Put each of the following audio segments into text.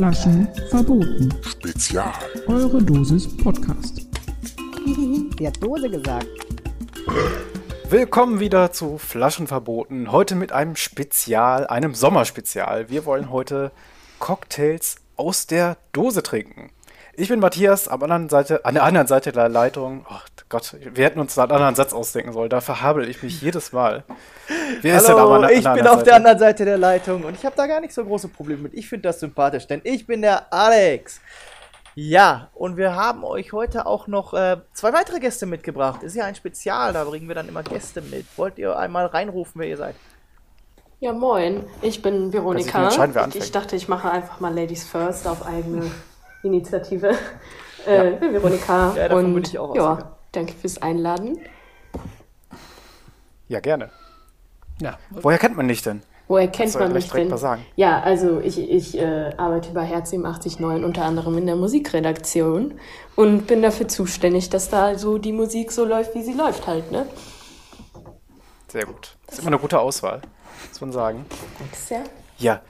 Flaschen verboten. Spezial. Eure Dosis Podcast. Die hat Dose gesagt. Willkommen wieder zu Flaschenverboten. Heute mit einem Spezial, einem Sommerspezial. Wir wollen heute Cocktails aus der Dose trinken. Ich bin Matthias, am anderen Seite, an der anderen Seite der Leitung. Oh Gott, wir hätten uns da einen anderen Satz ausdenken sollen. Da verhabel ich mich jedes Mal. Wer ist denn aber an der, ich bin auf der anderen Seite der Leitung und ich habe da gar nicht so große Probleme mit. Ich finde das sympathisch, denn ich bin der Alex. Ja, und wir haben euch heute auch noch äh, zwei weitere Gäste mitgebracht. Ist ja ein Spezial, da bringen wir dann immer Gäste mit. Wollt ihr einmal reinrufen, wer ihr seid? Ja, moin, ich bin Veronika. Ich, und ich dachte, ich mache einfach mal Ladies First auf eigene Initiative. Äh, ja. Veronika. Ja, davon und ich auch ja, danke fürs Einladen. Ja, gerne. Ja. Woher kennt man dich denn? Woher kennt man mich denn? Sagen. Ja, also ich, ich äh, arbeite bei Herz 809 unter anderem in der Musikredaktion und bin dafür zuständig, dass da so die Musik so läuft, wie sie läuft halt, ne? Sehr gut. Das ist immer eine gute Auswahl, muss man sagen. Danke sehr. Ja.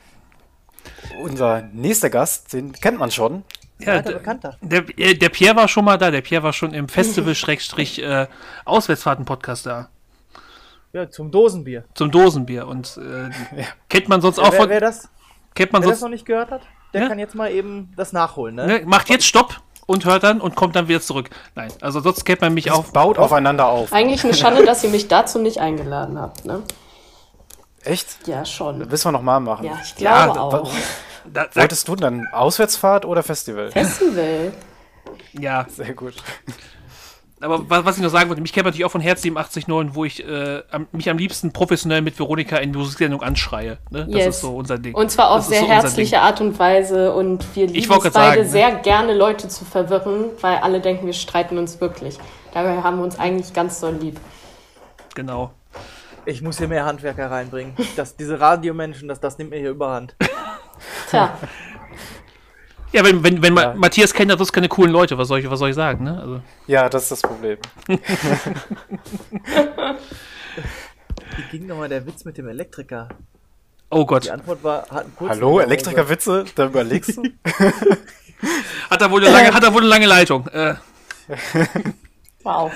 Unser nächster Gast, den kennt man schon. Ja, der, Bekannter. Der, der Pierre war schon mal da. Der Pierre war schon im Festival-Auswärtsfahrten-Podcast da. Ja, zum Dosenbier. Zum Dosenbier. Und äh, ja. kennt man sonst auch wer, von. Wer das, kennt man wer sonst, das noch nicht gehört hat, der ja? kann jetzt mal eben das nachholen. Ne? ne? Macht jetzt Stopp und hört dann und kommt dann wieder zurück. Nein, also sonst kennt man mich das auch. Baut aufeinander auf. Eigentlich eine Schande, dass ihr mich dazu nicht eingeladen habt, ne? Echt? Ja, schon. Das müssen wir nochmal machen. Ja, ich glaube ja, auch. Da, Wolltest du dann Auswärtsfahrt oder Festival? Festival. ja. Sehr gut. Aber was ich noch sagen wollte, mich kennt man natürlich auch von Herz 879, wo ich äh, mich am liebsten professionell mit Veronika in Musiksendung anschreie. Ne? Das yes. ist so unser Ding. Und zwar auf sehr so herzliche Art und Weise und wir lieben es beide sagen, ne? sehr gerne, Leute zu verwirren, weil alle denken, wir streiten uns wirklich. Dabei haben wir uns eigentlich ganz doll lieb. Genau. Ich muss hier mehr Handwerker reinbringen. Das, diese Radiomenschen, das, das nimmt mir hier überhand. Tja. Ja, wenn, wenn, wenn ja. Matthias kennt, das keine coolen Leute, was soll ich, was soll ich sagen, ne? Also. Ja, das ist das Problem. Wie ging nochmal der Witz mit dem Elektriker? Oh Gott. Die Antwort war, hat einen Hallo, Elektrikerwitze? Da überlegst du? hat, er wohl eine lange, hat er wohl eine lange Leitung. Äh. Wow.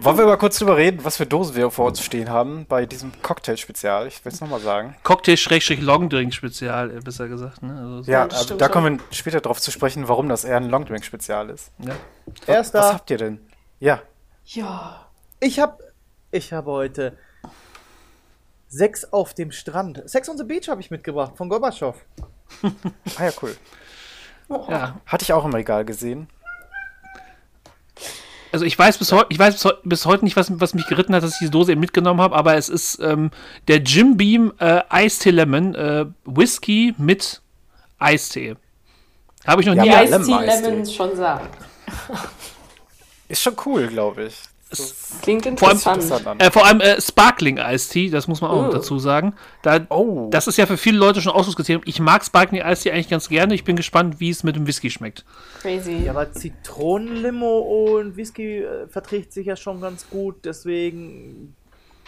Wollen wir mal kurz drüber reden, was für Dosen wir vor uns stehen haben bei diesem Cocktail-Spezial? Ich will es nochmal sagen. Cocktail-Longdrink-Spezial, äh, besser gesagt. Ne? Also ja, da schon. kommen wir später drauf zu sprechen, warum das eher ein Longdrink-Spezial ist. Ja. Erster. Was habt ihr denn? Ja. Ja. Ich hab, ich habe heute Sex auf dem Strand. Sex on the Beach habe ich mitgebracht von Gorbatschow. ah ja, cool. Oh. Ja. Hatte ich auch im Regal gesehen. Also ich weiß bis heute, ich weiß bis, bis, heute nicht, was, was mich geritten hat, dass ich diese Dose eben mitgenommen habe, aber es ist ähm, der Jim Beam äh, Eistee Lemon äh, Whisky mit Eistee. Habe ich noch ja, nie. Die Eistee Lemon schon sagen. Ist schon cool, glaube ich. Das klingt interessant. Vor allem, äh, vor allem äh, Sparkling Iced Tea, das muss man auch uh. dazu sagen. Da, oh. Das ist ja für viele Leute schon Ausschlusskriterium. Ich mag Sparkling Iced Tea eigentlich ganz gerne. Ich bin gespannt, wie es mit dem Whisky schmeckt. Crazy. Ja, aber Zitronenlimo und Whisky äh, verträgt sich ja schon ganz gut. Deswegen,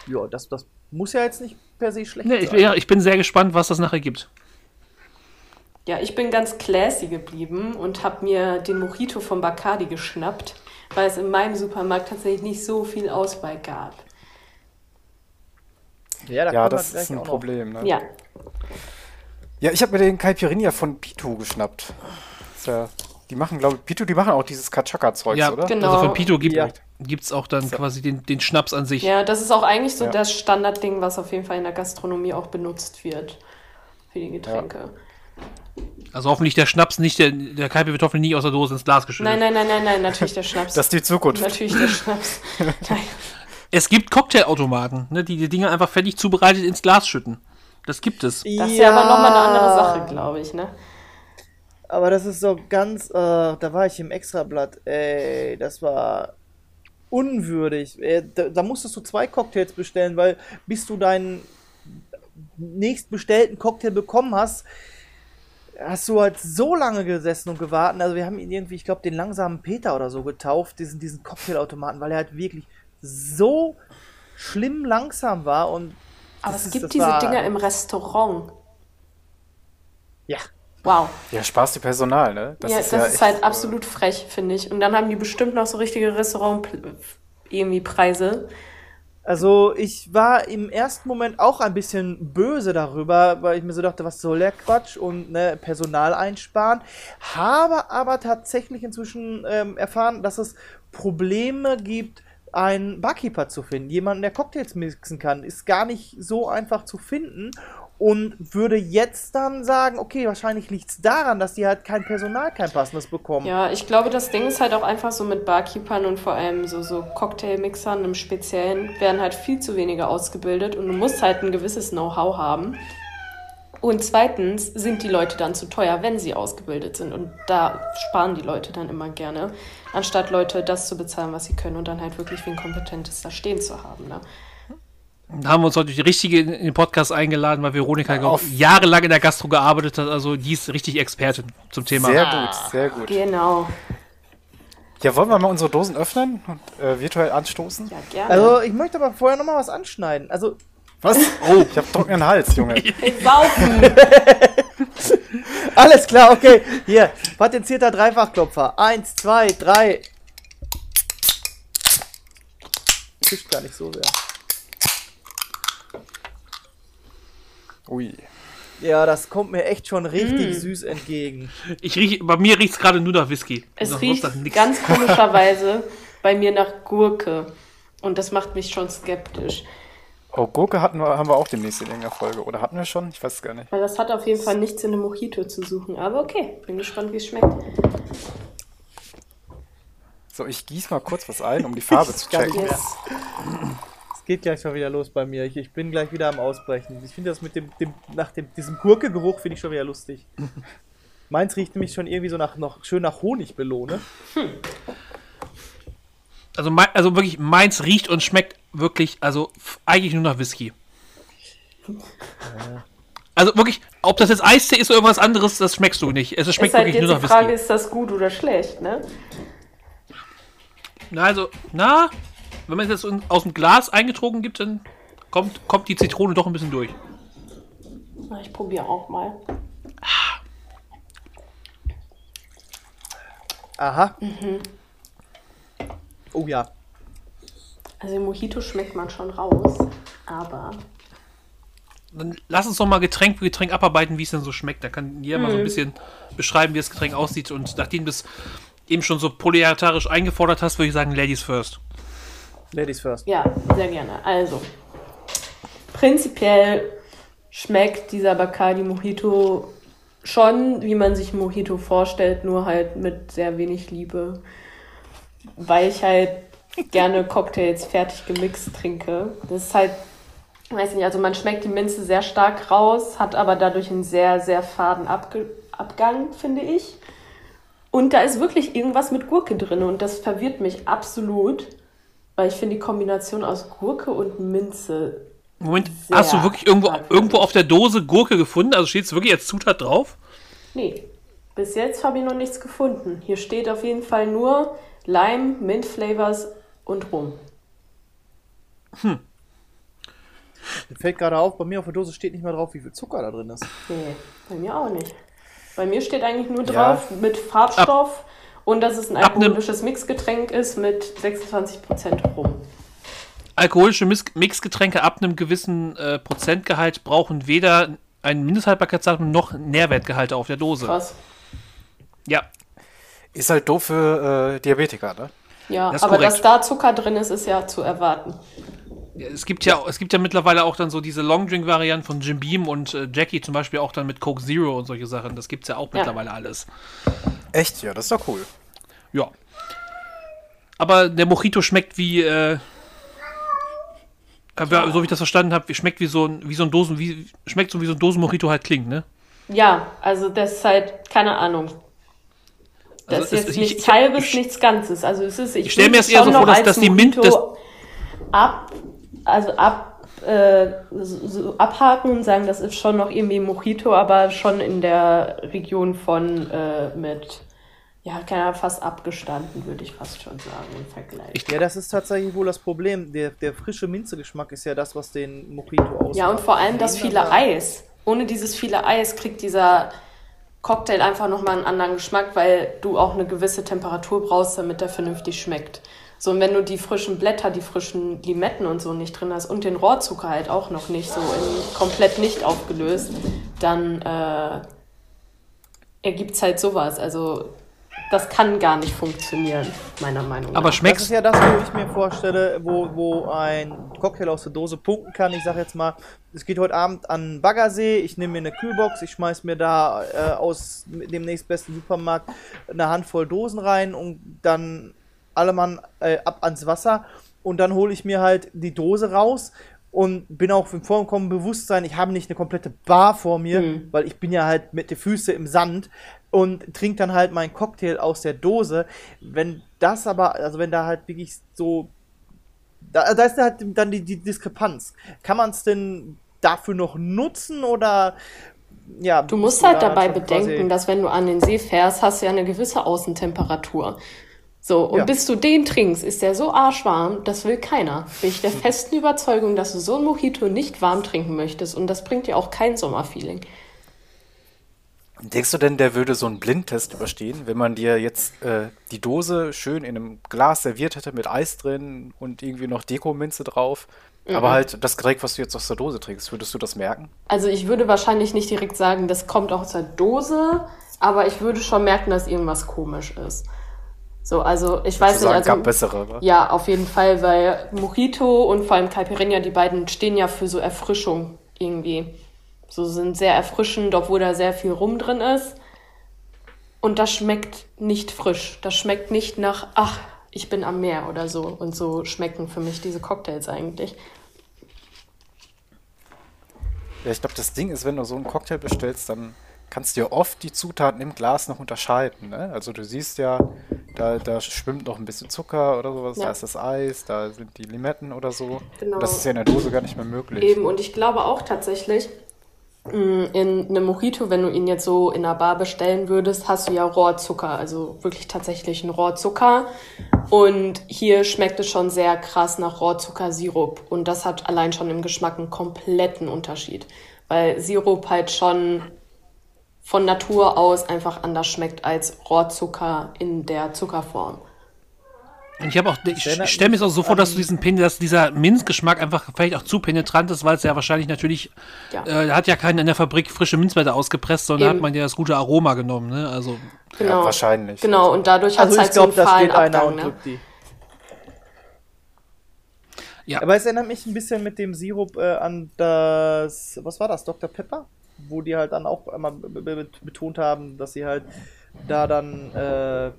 ja, das, das muss ja jetzt nicht per se schlecht nee, sein. Ich, ja, ich bin sehr gespannt, was das nachher gibt. Ja, ich bin ganz classy geblieben und habe mir den Mojito von Bacardi geschnappt weil es in meinem Supermarkt tatsächlich nicht so viel Auswahl gab. Ja, da ja das ist ein Problem. Ne? Ja. Ja, ich habe mir den Caipirinha von Pitu geschnappt. Ja, die machen, glaube ich, Pitu, die machen auch dieses Kachaka-Zeugs, ja, oder? Genau. Also von Pitu gibt es auch dann quasi den, den Schnaps an sich. Ja, das ist auch eigentlich so ja. das Standardding, was auf jeden Fall in der Gastronomie auch benutzt wird für die Getränke. Also hoffentlich der Schnaps nicht, der, der Kalbe wird hoffentlich nie aus der Dose ins Glas geschüttet. Nein, nein, nein, nein, nein, natürlich der Schnaps. Das ist die Zukunft. Natürlich der Schnaps. Nein. Es gibt Cocktailautomaten, ne, die die Dinge einfach fertig zubereitet ins Glas schütten. Das gibt es. Das ist ja aber nochmal eine andere Sache, glaube ich, ne? Aber das ist so ganz, äh, da war ich im Extrablatt, ey, das war unwürdig. Äh, da, da musstest du zwei Cocktails bestellen, weil bis du deinen nächstbestellten Cocktail bekommen hast, hast du halt so lange gesessen und gewartet. Also wir haben ihn irgendwie, ich glaube, den langsamen Peter oder so getauft, diesen, diesen Cocktailautomaten, weil er halt wirklich so schlimm langsam war und Aber das es ist- gibt das diese war- Dinger im Restaurant. ja. Wow. Ja, Spaß die Personal, ne? ja, das ist echt, halt äh, absolut frech, finde ich. Und dann haben die bestimmt noch so richtige Restaurant irgendwie Preise. Also ich war im ersten Moment auch ein bisschen böse darüber, weil ich mir so dachte, was soll der Quatsch und ne, Personal einsparen. Habe aber tatsächlich inzwischen ähm, erfahren, dass es Probleme gibt, einen Barkeeper zu finden. Jemanden, der Cocktails mixen kann, ist gar nicht so einfach zu finden. Und würde jetzt dann sagen, okay, wahrscheinlich liegt es daran, dass die halt kein Personal, kein passendes bekommen. Ja, ich glaube, das Ding ist halt auch einfach so mit Barkeepern und vor allem so, so Cocktailmixern im Speziellen werden halt viel zu wenige ausgebildet und du musst halt ein gewisses Know-how haben. Und zweitens sind die Leute dann zu teuer, wenn sie ausgebildet sind. Und da sparen die Leute dann immer gerne, anstatt Leute das zu bezahlen, was sie können und dann halt wirklich wie ein Kompetentes da stehen zu haben. Ne? Da haben wir uns heute die richtige in den Podcast eingeladen, weil Veronika auf- jahrelang in der Gastro gearbeitet hat. Also die ist richtig Expertin zum Thema. Sehr gut, sehr gut. Genau. Ja, wollen wir mal unsere Dosen öffnen und äh, virtuell anstoßen? Ja, gerne. Also ich möchte aber vorher noch mal was anschneiden. Also Was? Oh, ich hab trockenen Hals, Junge. Hey, saufen! Alles klar, okay. Hier, patenzierter Dreifachklopfer. Eins, zwei, drei. Tischt gar nicht so sehr. Ui. Ja, das kommt mir echt schon richtig Mm. süß entgegen. Ich riech, bei mir riecht es gerade nur nach Whisky. Es Nach riecht ganz komischerweise bei mir nach Gurke. Und das macht mich schon skeptisch. Oh, Gurke hatten wir, haben wir auch demnächst in irgendeiner Folge. Oder hatten wir schon? Ich weiß es gar nicht. Weil das hat auf jeden Fall nichts in einem Mojito zu suchen. Aber okay, bin gespannt, wie es schmeckt. So, ich gieß mal kurz was ein, um die Farbe zu checken. Yes. Es geht gleich schon wieder los bei mir. Ich, ich bin gleich wieder am Ausbrechen. Ich finde das mit dem, dem nach dem, diesem Gurkegeruch finde ich schon wieder lustig. Meins riecht nämlich schon irgendwie so nach, noch schön nach Honigbelohne. Also, mein, also wirklich, meins riecht und schmeckt wirklich, also eigentlich nur nach Whisky. Also wirklich, ob das jetzt Eistee ist oder irgendwas anderes, das schmeckst du nicht. Es schmeckt Ist halt wirklich nur die nach Frage, Whisky. ist das gut oder schlecht, ne? Na, also, na, wenn man es jetzt aus dem Glas eingetrogen gibt, dann kommt, kommt die Zitrone doch ein bisschen durch. Ich probiere auch mal. Aha. Mhm. Oh ja. Also im Mojito schmeckt man schon raus. Aber Dann lass uns doch mal Getränk für Getränk abarbeiten, wie es denn so schmeckt. Da kann jeder Mhm. mal so ein bisschen beschreiben, wie das Getränk aussieht. Und nachdem du es eben schon so proletarisch eingefordert hast, würde ich sagen, Ladies first. Ladies first. ja, sehr gerne. Also, prinzipiell schmeckt dieser Bacardi Mojito schon, wie man sich Mojito vorstellt, nur halt mit sehr wenig Liebe. Weil ich halt gerne Cocktails fertig gemixt trinke. Das ist halt, weiß nicht, also man schmeckt die Minze sehr stark raus, hat aber dadurch einen sehr, sehr faden Abge Abgang, finde ich. Und da ist wirklich irgendwas mit Gurke drin und das verwirrt mich absolut, weil ich finde die Kombination aus Gurke und Minze. Moment, Sehr hast du wirklich irgendwo, irgendwo auf der Dose Gurke gefunden? Also steht es wirklich als Zutat drauf? Nee, bis jetzt habe ich noch nichts gefunden. Hier steht auf jeden Fall nur Lime, Mint Flavors und Rum. Mir fällt gerade auf, bei mir auf der Dose steht nicht mal drauf, wie viel Zucker da drin ist. Nee, bei mir auch nicht. Bei mir steht eigentlich nur Ja. drauf mit Farbstoff und dass es ein alkoholisches Mixgetränk ist mit 26% Rum. Alkoholische Mixgetränke ab einem gewissen äh, Prozentgehalt brauchen weder ein Mindesthaltbarkeitsdatum noch Nährwertgehalte auf der Dose. Krass. Ja, Ist halt doof für äh, Diabetiker, ne? Ja, Das aber korrekt. dass da Zucker drin ist, ist ja zu erwarten. Es gibt ja, es gibt ja mittlerweile auch dann so diese Longdrink-Varianten von Jim Beam und äh, Jackie zum Beispiel auch dann mit Coke Zero und solche Sachen. Das gibt's ja auch Ja. mittlerweile alles. Echt? Ja, das ist doch cool. Ja. Aber der Mojito schmeckt wie, äh, äh, so wie ich das verstanden habe, schmeckt wie so ein, wie so ein Dosen, wie, schmeckt so wie so ein Dosen-Mojito halt klingt, ne? Ja, also das ist halt, keine Ahnung. Das Also ist es- jetzt ich- nichts ich- halbes, ich- nichts Ganzes. Also es ist, ich, Ich stell würde mir das eher so vor, noch dass- dass die Mint- Mojito ab, also ab, äh, so, abhaken und sagen, das ist schon noch irgendwie Mojito, aber schon in der Region von äh, mit, ja, keine Ahnung, fast abgestanden, würde ich fast schon sagen im Vergleich. Ja, das ist tatsächlich wohl das Problem. Der, der frische Minzegeschmack ist ja das, was den Mojito ausmacht. Ja, und vor allem das viele Eis. Ohne dieses viele Eis kriegt dieser Cocktail einfach nochmal einen anderen Geschmack, weil du auch eine gewisse Temperatur brauchst, damit der vernünftig schmeckt. So, und wenn du die frischen Blätter, die frischen Limetten und so nicht drin hast und den Rohrzucker halt auch noch nicht so in, komplett nicht aufgelöst, dann äh, ergibt's halt sowas. Also, das kann gar nicht funktionieren, meiner Meinung nach. Aber Das schmeckt's, ist ja das, wo ich mir vorstelle, wo, wo ein Cocktail aus der Dose punkten kann. Ich sage jetzt mal, es geht heute Abend an den Baggersee, ich nehme mir eine Kühlbox, ich schmeiß mir da äh, aus dem nächstbesten Supermarkt eine Handvoll Dosen rein und dann alle Mann äh, ab ans Wasser und dann hole ich mir halt die Dose raus und bin auch im vollkommen Bewusstsein, ich habe nicht eine komplette Bar vor mir, Mhm. weil ich bin ja halt mit den Füßen im Sand und trinke dann halt meinen Cocktail aus der Dose. Wenn das aber, also wenn da halt wirklich so, da, da ist halt dann die, die Diskrepanz. Kann man es denn dafür noch nutzen oder ja? Du musst halt da dabei bedenken, dass wenn du an den See fährst, hast du ja eine gewisse Außentemperatur. So, und Ja. bis du den trinkst, ist der so arschwarm, das will keiner. Bin ich der festen Überzeugung, dass du so ein Mojito nicht warm trinken möchtest und das bringt dir auch kein Sommerfeeling. Denkst du denn, der würde so einen Blindtest überstehen, wenn man dir jetzt äh, die Dose schön in einem Glas serviert hätte mit Eis drin und irgendwie noch Dekominze drauf? Aber halt das Getränk, was du jetzt aus der Dose trinkst, würdest du das merken? Also ich würde wahrscheinlich nicht direkt sagen, das kommt aus der Dose, aber ich würde schon merken, dass irgendwas komisch ist. So, also ich weiß nicht, also gab bessere, wa? Ja, auf jeden Fall, weil Mojito und vor allem Caipirinha, die beiden stehen ja für so Erfrischung irgendwie. So sind sehr erfrischend, obwohl da sehr viel Rum drin ist. Und das schmeckt nicht frisch. Das schmeckt nicht nach, ach, ich bin am Meer oder so. Und so schmecken für mich diese Cocktails eigentlich. Ja, ich glaube, das Ding ist, wenn du so einen Cocktail bestellst, dann kannst du ja oft die Zutaten im Glas noch unterscheiden. Ne? Also du siehst ja, da, da schwimmt noch ein bisschen Zucker oder sowas, Ja. da ist das Eis, da sind die Limetten oder so. Genau. Das ist ja in der Dose gar nicht mehr möglich. Eben, und ich glaube auch tatsächlich, mh, in einem Mojito, wenn du ihn jetzt so in einer Bar bestellen würdest, hast du ja Rohrzucker, also wirklich tatsächlich einen Rohrzucker. Und hier schmeckt es schon sehr krass nach Rohrzuckersirup. Und das hat allein schon im Geschmack einen kompletten Unterschied. Weil Sirup halt schon von Natur aus einfach anders schmeckt als Rohrzucker in der Zuckerform. Und ich habe auch, ich stelle mir es auch so vor, dass du diesen Pen, dass dieser Minzgeschmack einfach vielleicht auch zu penetrant ist, weil es ja wahrscheinlich natürlich, Ja. äh, da hat ja keiner in der Fabrik frische Minzblätter ausgepresst, sondern Eben. hat man ja das gute Aroma genommen, ne? Also, Genau. wahrscheinlich. Genau, und dadurch hat Also es ich halt so glaube, einen fahlen Abgang. und Ne? drückt die. Ja. Aber es erinnert mich ein bisschen mit dem Sirup äh, an das, was war das, Dr. Pepper? Wo die halt dann auch immer be- be- betont haben, dass sie halt da dann äh,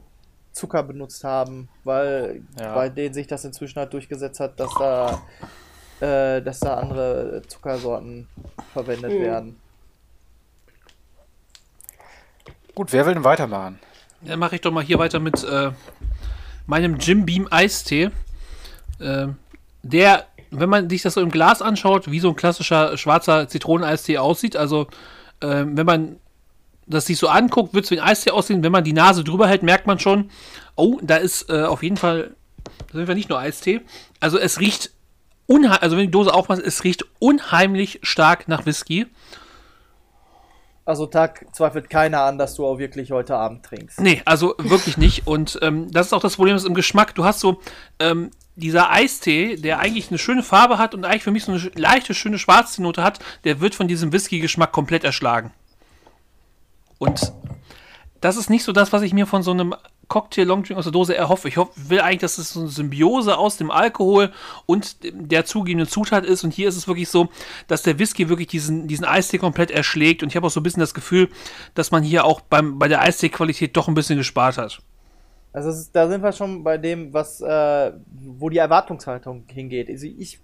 Zucker benutzt haben, weil Ja. bei denen sich das inzwischen halt durchgesetzt hat, dass da, äh, dass da andere Zuckersorten verwendet Mhm. werden. Gut, wer will denn weitermachen? Dann mache ich doch mal hier weiter mit äh, meinem Jim Beam Eistee. Äh, der, wenn man sich das so im Glas anschaut, wie so ein klassischer schwarzer Zitroneneistee aussieht. Also, äh, wenn man das sich so anguckt, wird es wie ein Eistee aussehen. Wenn man die Nase drüber hält, merkt man schon, oh, da ist äh, auf jeden Fall, auf jeden Fall nicht nur Eistee. Also, es riecht unheimlich, also wenn die Dose aufmacht, es riecht unheimlich stark nach Whisky. Also Tag zweifelt keiner an, dass du auch wirklich heute Abend trinkst. Nee, also wirklich nicht. Und ähm, das ist auch das Problem ist im Geschmack. Du hast so ähm, dieser Eistee, der eigentlich eine schöne Farbe hat und eigentlich für mich so eine leichte, schöne Schwarznote hat, der wird von diesem Whisky-Geschmack komplett erschlagen. Und das ist nicht so das, was ich mir von so einem Cocktail Longdrink aus der Dose erhoffe. Ich hoffe, will eigentlich, dass es so eine Symbiose aus dem Alkohol und der zugegebenen Zutat ist. Und hier ist es wirklich so, dass der Whisky wirklich diesen, diesen Eistee komplett erschlägt. Und ich habe auch so ein bisschen das Gefühl, dass man hier auch beim, bei der Eistee-Qualität doch ein bisschen gespart hat. Also ist, da sind wir schon bei dem, was, äh, wo die Erwartungshaltung hingeht. Also ich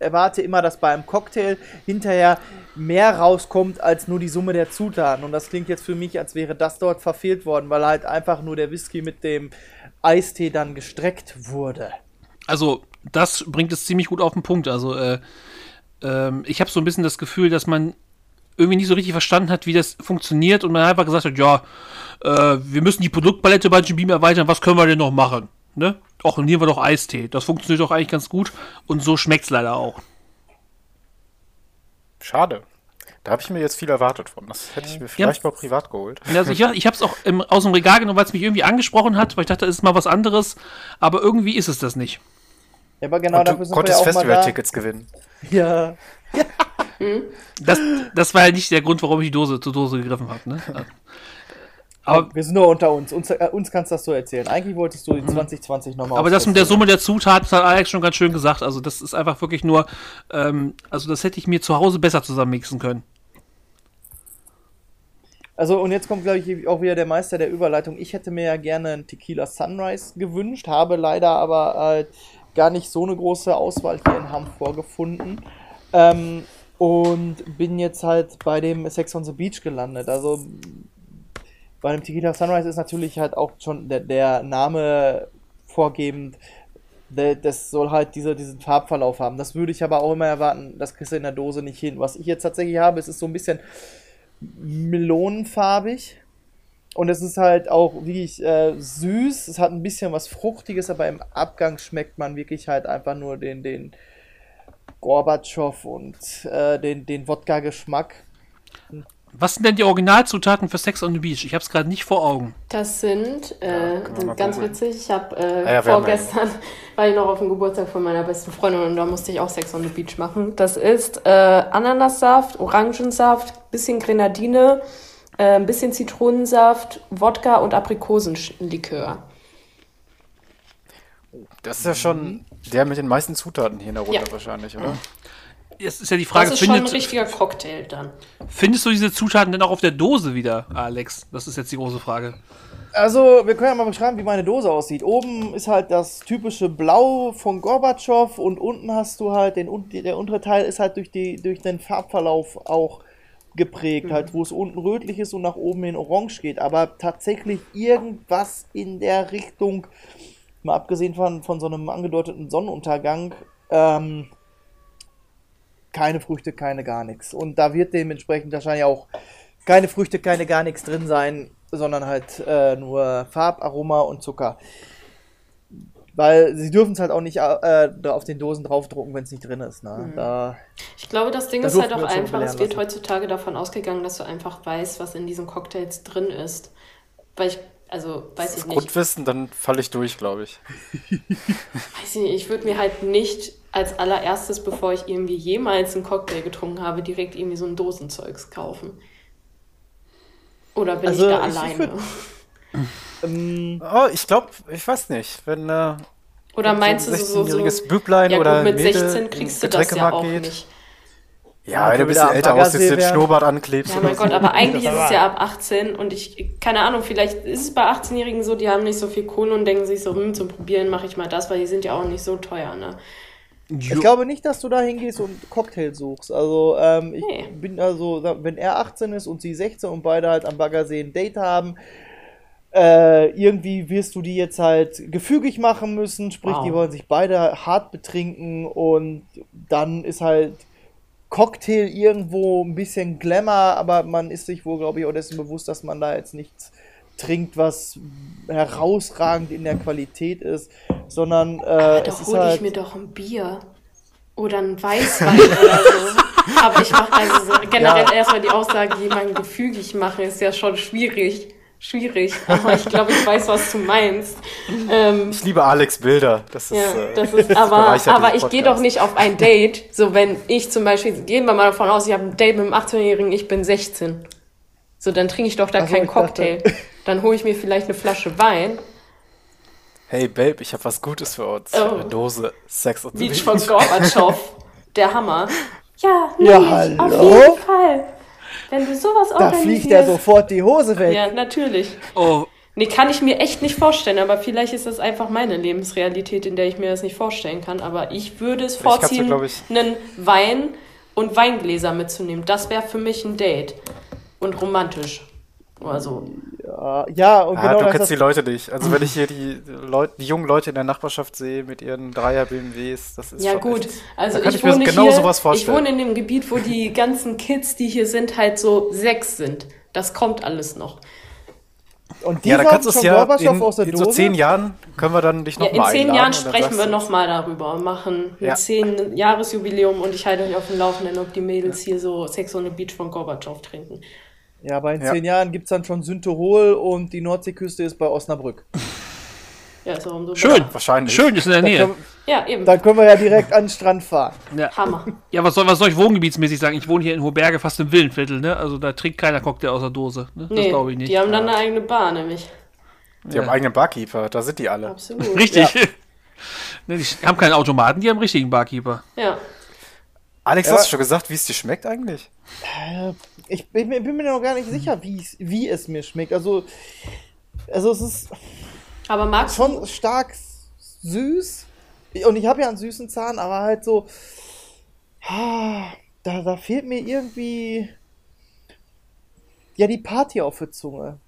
erwarte immer, dass bei einem Cocktail hinterher mehr rauskommt als nur die Summe der Zutaten. Und das klingt jetzt für mich, als wäre das dort verfehlt worden, weil halt einfach nur der Whisky mit dem Eistee dann gestreckt wurde. Also das bringt es ziemlich gut auf den Punkt. Also äh, äh, ich habe so ein bisschen das Gefühl, dass man irgendwie nicht so richtig verstanden hat, wie das funktioniert und man einfach gesagt hat, ja, äh, wir müssen die Produktpalette bei Jim Beam erweitern, was können wir denn noch machen? Ne? Och, nehmen wir doch Eistee. Das funktioniert doch eigentlich ganz gut und so schmeckt es leider auch. Schade. Da habe ich mir jetzt viel erwartet von. Das hätte ich mir vielleicht ja. mal privat geholt. Also ich, ich habe es auch im, aus dem Regal genommen, weil es mich irgendwie angesprochen hat, weil ich dachte, es ist mal was anderes. Aber irgendwie ist es das nicht. Ja, aber genau und dafür sind konntest wir ja Festival-Tickets gewinnen. Ja. das, das war ja nicht der Grund, warum ich die Dose zur Dose gegriffen habe. Ne? Aber wir sind nur unter uns. Uns, äh, uns kannst du das so erzählen. Eigentlich wolltest du die 2020 nochmal Aber das mit der Summe der Zutaten hat Alex schon ganz schön gesagt. Also, das ist einfach wirklich nur. Ähm, also, das hätte ich mir zu Hause besser zusammenmixen können. Also, und jetzt kommt, glaube ich, auch wieder der Meister der Überleitung. Ich hätte mir ja gerne einen Tequila Sunrise gewünscht, habe leider aber äh, gar nicht so eine große Auswahl hier in Hamm vorgefunden. Ähm, und bin jetzt halt bei dem Sex on the Beach gelandet. Also bei dem Tequila Sunrise ist natürlich halt auch schon der, der Name vorgebend. Der, das soll halt diese, diesen Farbverlauf haben. Das würde ich aber auch immer erwarten, das kriegst du in der Dose nicht hin. Was ich jetzt tatsächlich habe, es ist so ein bisschen melonenfarbig. Und es ist halt auch wirklich äh, süß. Es hat ein bisschen was Fruchtiges, aber im Abgang schmeckt man wirklich halt einfach nur den, den Gorbatschow und äh, den, den Wodka-Geschmack. Was sind denn die Originalzutaten für Sex on the Beach? Ich habe es gerade nicht vor Augen. Das sind, äh, ja, ganz gucken. witzig, ich habe äh, ah ja, vorgestern, war ich noch auf dem Geburtstag von meiner besten Freundin und da musste ich auch Sex on the Beach machen. Das ist äh, Ananassaft, Orangensaft, bisschen Grenadine, äh, ein bisschen Zitronensaft, Wodka und Aprikosenlikör. Das ist ja schon der mit den meisten Zutaten hier in der Runde ja. wahrscheinlich, oder? Jetzt ist ja die Frage, das ist findet, schon ein richtiger Cocktail dann. Findest du diese Zutaten denn auch auf der Dose wieder, Alex? Das ist jetzt die große Frage. Also, wir können ja mal beschreiben, wie meine Dose aussieht. Oben ist halt das typische Blau von Gorbatschow und unten hast du halt den der untere Teil ist halt durch die durch den Farbverlauf auch geprägt, mhm. halt wo es unten rötlich ist und nach oben in orange geht, aber tatsächlich irgendwas in der Richtung mal abgesehen von von so einem angedeuteten Sonnenuntergang ähm, keine Früchte, keine gar nichts. Und da wird dementsprechend wahrscheinlich auch keine Früchte, keine gar nichts drin sein, sondern halt äh, nur Farbaroma und Zucker. Weil sie dürfen es halt auch nicht äh, auf den Dosen draufdrucken, wenn es nicht drin ist. Ne? Mhm. Da, ich glaube, das Ding ist halt auch einfach, es wird heutzutage davon ausgegangen, dass du einfach weißt, was in diesen Cocktails drin ist. Weil ich also, weiß ich nicht. Grundwissen, dann falle ich durch, glaube ich. weiß ich nicht, ich würde mir halt nicht als allererstes, bevor ich irgendwie jemals einen Cocktail getrunken habe, direkt irgendwie so ein Dosenzeugs kaufen. Oder bin also, ich da ich alleine? Würd, ähm, oh, ich glaube, ich weiß nicht, wenn äh, oder meinst so du so, so Büblein ja, oder mit 16 kriegst du das ja auch geht. nicht. Ja, wenn du ein bisschen älter aussiehst, den Schnurrbart anklebst. Ja, mein Gott, aber eigentlich ist es ja ab 18 und ich, keine Ahnung, vielleicht ist es bei 18-Jährigen so, die haben nicht so viel Kohle und denken sich so, hm, zum Probieren mache ich mal das, weil die sind ja auch nicht so teuer, ne? Ich glaube nicht, dass du da hingehst und Cocktail suchst. Also, ähm, ich nee. bin also, wenn er 18 ist und sie 16 und beide halt am Baggersee ein Date haben, äh, irgendwie wirst du die jetzt halt gefügig machen müssen, sprich, wow. die wollen sich beide hart betrinken und dann ist halt Cocktail irgendwo ein bisschen Glamour, aber man ist sich wohl, glaube ich, auch dessen bewusst, dass man da jetzt nichts trinkt, was herausragend in der Qualität ist, sondern äh, aber doch hole halt ich mir doch ein Bier oder ein Weißwein oder so. Aber ich mache also so, generell ja. erstmal die Aussage, jemanden gefügig machen, ist ja schon schwierig. Schwierig, aber ich glaube, ich weiß, was du meinst. Ähm, ich liebe Alex Bilder. Das ist, ja, äh, das ist aber, aber ich gehe doch nicht auf ein Date. So, wenn ich zum Beispiel, gehen wir mal davon aus, ich habe ein Date mit einem 18-Jährigen, ich bin 16. So, dann trinke ich doch da keinen Cocktail. Dachte. Dann hole ich mir vielleicht eine Flasche Wein Hey Babe, ich habe was Gutes für uns. Oh. Eine Dose Sex und Beach von Gorbatschow. Der Hammer. Ja, nee, Ja, auf hallo? jeden Fall. Wenn du sowas Da fliegt ja sofort die Hose weg. Ja, natürlich. Oh, Nee, kann ich mir echt nicht vorstellen, aber vielleicht ist das einfach meine Lebensrealität, in der ich mir das nicht vorstellen kann. Aber ich würde es vorziehen, ich- einen Wein und Weingläser mitzunehmen. Das wäre für mich ein Date. Und romantisch. Oder so. Ja, ja, und Ah, genau du das kennst ist die Leute nicht. Also wenn ich hier die, Leute, die jungen Leute in der Nachbarschaft sehe mit ihren Dreier BMWs, das ist Ja schon gut, echt- also ich, ich mir wohne genau hier, sowas ich vorstellen. wohne in dem Gebiet, wo die ganzen Kids, die hier sind, halt so sechs sind. Das kommt alles noch. Und die ja, da kannst du es ja Gorbatschow in, aus der in Dose. so zehn Jahren können wir dann dich Ja, nochmal in zehn. Jahren sprechen wir nochmal darüber und machen ein Ja. zehn Jahresjubiläum und ich halte euch auf dem Laufenden, ob die Mädels hier so Sex on the Beach von Gorbatschow trinken. Ja, aber in Ja. zehn Jahren gibt es dann schon Sündtirol und die Nordseeküste ist bei Osnabrück. Ja, ist auch umso schön. Wahrscheinlich. Schön, ist in der Nähe. können, Ja, eben. da können wir ja direkt an den Strand fahren. Ja. Hammer. ja, was soll, was soll ich wohngebietsmäßig sagen? Ich wohne hier in Hoherberge, fast im Villenviertel, ne? Also da trinkt keiner Cocktail aus der Dose. Ne? Das Nee, glaube ich nicht. die haben dann eine eigene Bar, nämlich. Die haben eigenen Barkeeper, da sind die alle. Absolut. Richtig. ne, die haben keinen Automaten, die haben einen richtigen Barkeeper. Ja. Alex, Ja. hast du schon gesagt, wie es dir schmeckt eigentlich? Ich bin, mir- bin mir noch gar nicht sicher, wie es- wie es mir schmeckt. Also, also es ist Aber magst du schon stark süß. Und ich habe ja einen süßen Zahn, aber halt so. ah, Da, da fehlt mir irgendwie. Ja, die Party auf der Zunge.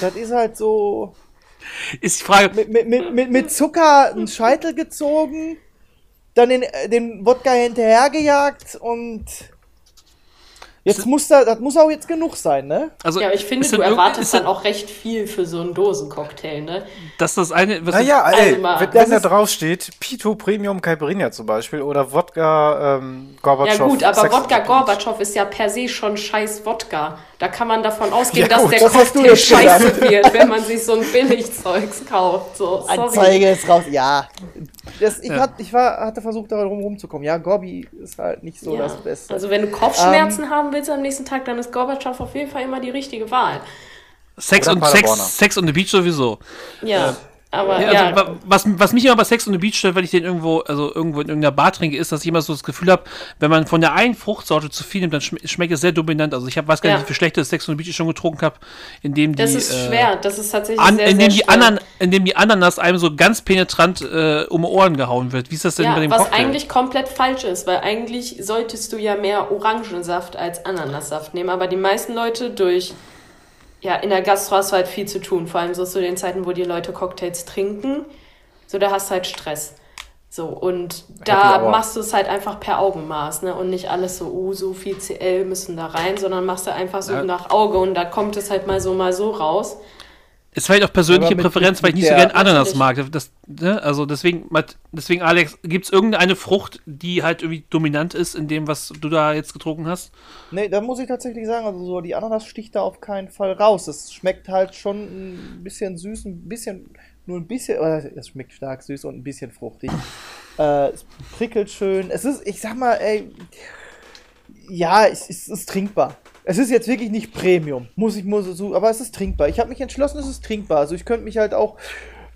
Das ist halt so. Ist die Frage, Mit, mit, mit, mit, mit Zucker einen Scheitel gezogen, dann den, den Wodka hinterhergejagt und. Jetzt muss da, das muss auch jetzt genug sein, ne? also Ja, aber ich finde, du erwartest dann auch recht viel für so einen Dosencocktail, ne? dass das eine, was Naja, ey, Also mal- wenn, wenn da ist- drauf steht, Pito Premium Caipirinha zum Beispiel oder Wodka ähm, Gorbatschow. Ja gut, aber Sex Wodka. Gorbatschow ist ja per se schon scheiß Wodka. Da kann man davon ausgehen, Ja, dass gut, der das Cocktail jetzt gesagt. scheiße wird, wenn man sich so ein Billigzeugs kauft. So, sorry. Anzeige ist raus. Ja. Das, ich, Ja. Hat, ich war, hatte versucht, darum rumzukommen. Ja, Gorbi ist halt nicht so Ja. das Beste. Also wenn du Kopfschmerzen haben willst am nächsten Tag, dann ist Gorbatschow auf jeden Fall immer die richtige Wahl. Sex Oder und. Sex, Sex on the Beach sowieso. Ja, aber Ja, ja, also, wa- was, was mich immer bei Sex on the Beach stört, wenn ich den irgendwo, also irgendwo in irgendeiner Bar trinke, ist, dass ich immer so das Gefühl habe, wenn man von der einen Fruchtsorte zu viel nimmt, dann schm schmeckt es sehr dominant. Also ich hab, weiß gar Ja. nicht, wie viel schlechtes Sex on the Beach ich schon getrunken habe, in dem die, das ist äh, schwer. Das ist tatsächlich an, sehr, in, dem sehr die. Anan, in dem die Ananas einem so ganz penetrant äh, um die Ohren gehauen wird. Wie ist das denn bei Ja, dem was Cocktail? eigentlich komplett falsch ist, weil eigentlich solltest du ja mehr Orangensaft als Ananassaft nehmen, aber die meisten Leute durch, ja, in der Gastro hast du halt viel zu tun, vor allem so zu den Zeiten, wo die Leute Cocktails trinken, so da hast du halt Stress. So, und da machst du es halt einfach per Augenmaß, ne? Und nicht alles so, uh, so viel CL müssen da rein, sondern machst du einfach so Ja. nach Auge und da kommt es halt mal so, mal so raus. Ist vielleicht auch persönliche Präferenz, weil ich nicht so gern Ananas mag. Das, ne? Also deswegen, deswegen Alex, gibt es irgendeine Frucht, die halt irgendwie dominant ist in dem, was du da jetzt getrunken hast? Nee, da muss ich tatsächlich sagen, also so die Ananas sticht da auf keinen Fall raus. Es schmeckt halt schon ein bisschen süß, ein bisschen, nur ein bisschen, es schmeckt stark süß und ein bisschen fruchtig. äh, es prickelt schön. Es ist, ich sag mal, ey, ja, es, es ist trinkbar. Es ist jetzt wirklich nicht Premium, muss ich muss so, aber es ist trinkbar. Ich habe mich entschlossen, es ist trinkbar. Also ich könnte mich halt auch,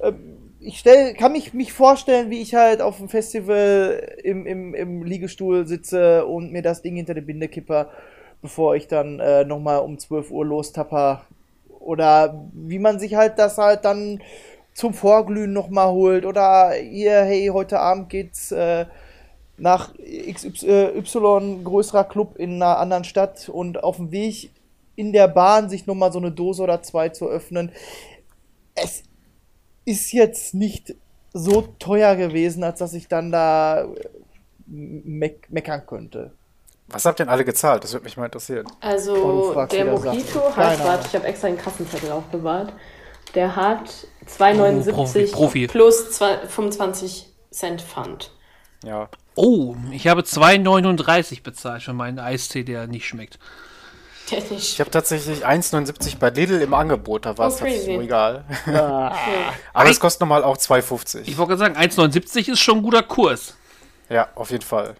ähm, ich stell, kann mich, mich vorstellen, wie ich halt auf dem Festival im, im, im Liegestuhl sitze und mir das Ding hinter der Binde kipper, bevor ich dann äh, nochmal um 12 Uhr lostapper. Oder wie man sich halt das halt dann zum Vorglühen nochmal holt. Oder hier, hey, heute Abend geht's äh, nach XY, größerer Club in einer anderen Stadt und auf dem Weg in der Bahn sich nochmal so eine Dose oder zwei zu öffnen. Es ist jetzt nicht so teuer gewesen, als dass ich dann da äh, meck meckern könnte. Was habt denn alle gezahlt? Das würde mich mal interessieren. Also der Mojito Sachen. hat, warte, ich habe extra den Kassenzettel aufbewahrt. Der hat 2,79 Oh, Profi, Profi. plus zwei- 25 Cent Pfand. Ja. Oh, ich habe 2,39 bezahlt für meinen Eistee, der nicht schmeckt. Der Ich habe tatsächlich 1,79 bei Lidl im Angebot, da war es Oh, so egal. Ah, Aber es kostet nochmal auch 2,50. Ich wollte gerade sagen, 1,79 ist schon ein guter Kurs. Ja, auf jeden Fall.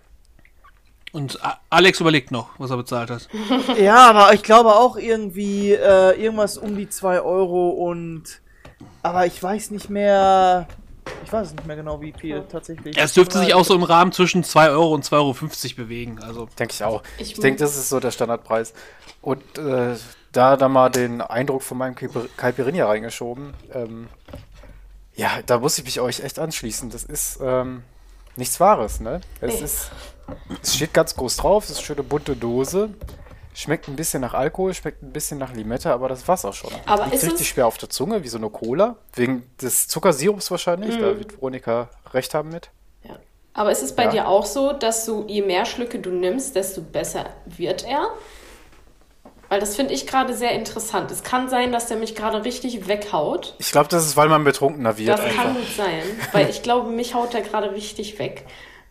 Und Alex überlegt noch, was er bezahlt hat. Ja, aber ich glaube auch irgendwie äh, irgendwas um die 2 Euro und aber ich weiß nicht mehr. Ich weiß nicht mehr genau, wie viel tatsächlich. Es dürfte sich auch so im Rahmen zwischen 2 Euro und 2,50 Euro bewegen. Also. Denke ich auch. Ich Ich, denke, das ist so der Standardpreis. Und äh, da da mal den Eindruck von meinem Caipi- Caipirinha reingeschoben. Ähm, ja, da muss ich mich euch echt anschließen. Das ist ähm, nichts Wahres, ne? Es Nee. ist. Es steht ganz groß drauf, es ist eine schöne bunte Dose. Schmeckt ein bisschen nach Alkohol, schmeckt ein bisschen nach Limette, aber das war's auch schon. Aber Liegt ist richtig schwer auf der Zunge, wie so eine Cola. Wegen des Zuckersirups wahrscheinlich. Mhm. Da wird Veronika recht haben mit. Ja. Aber ist es bei Ja. dir auch so, dass du, je mehr Schlücke du nimmst, desto besser wird er? Weil das finde ich gerade sehr interessant. Es kann sein, dass der mich gerade richtig weghaut. Ich glaube, das ist, weil man betrunkener wird. Das einfach. kann gut sein, weil ich glaube, mich haut der gerade richtig weg,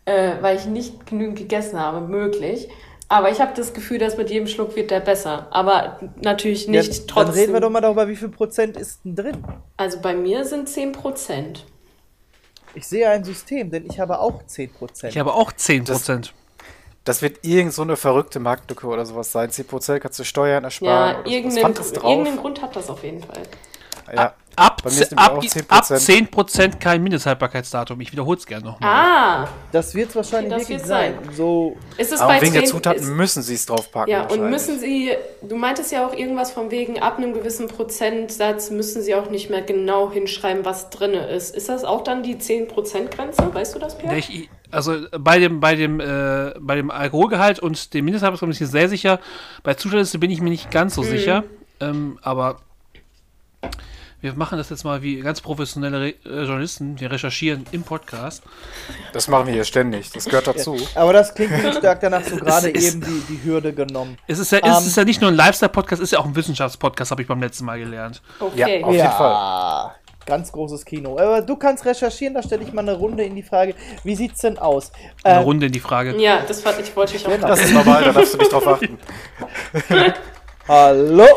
äh, weil ich nicht genügend gegessen habe, möglich. Aber ich habe das Gefühl, dass mit jedem Schluck wird der besser. Aber natürlich Ja, nicht Dann trotzdem. reden wir doch mal darüber, wie viel Prozent ist denn drin? Also bei mir sind 10 Prozent. Ich sehe ein System, denn ich habe auch 10 Prozent. Ich habe auch 10%. Das wird irgend so eine verrückte Marktlücke oder sowas sein. 10% kannst du Steuern ersparen. Ja, oder irgendeinen, drauf. irgendeinen Grund hat das auf jeden Fall. Ja. Ab, Bei mir ist ze- nämlich ab, auch ab 10%. 10% kein Mindesthaltbarkeitsdatum. Ich wiederhole es gerne nochmal. Ah, Das wird es wahrscheinlich Das wirklich sein. sein. So, ist es Aber bei wegen der 10 Zutaten ist- müssen sie es draufpacken. Ja, und müssen Sie, du meintest ja auch irgendwas von wegen, ab einem gewissen Prozentsatz müssen Sie auch nicht mehr genau hinschreiben, was drin ist. Ist das auch dann die 10%-Grenze? Weißt du das, Pierre? Ich, also bei dem, bei dem, äh, bei dem Alkoholgehalt und dem Mindesthaltbarkeitsdatum bin ich mir sehr sicher. Bei Zutatenliste bin ich mir nicht ganz so Mhm. sicher. Ähm, aber wir machen das jetzt mal wie ganz professionelle Re äh, Journalisten. Wir recherchieren im Podcast. Das machen wir hier ständig. Das gehört dazu. aber das klingt wirklich stark danach, so gerade eben die, die Hürde genommen. Es ist ja, Ähm, es ist ja nicht nur ein Lifestyle-Podcast, es ist ja auch ein Wissenschafts-Podcast, habe ich beim letzten Mal gelernt. Okay. Ja, auf jeden Fall. Ja, ganz großes Kino. Aber du kannst recherchieren, da stelle ich mal eine Runde in die Frage, wie sieht's denn aus? Eine Äh, Runde in die Frage. Ja, das fand ich, wollte ich auch Genau. Das ist normal, da darfst du nicht drauf achten. Hallo?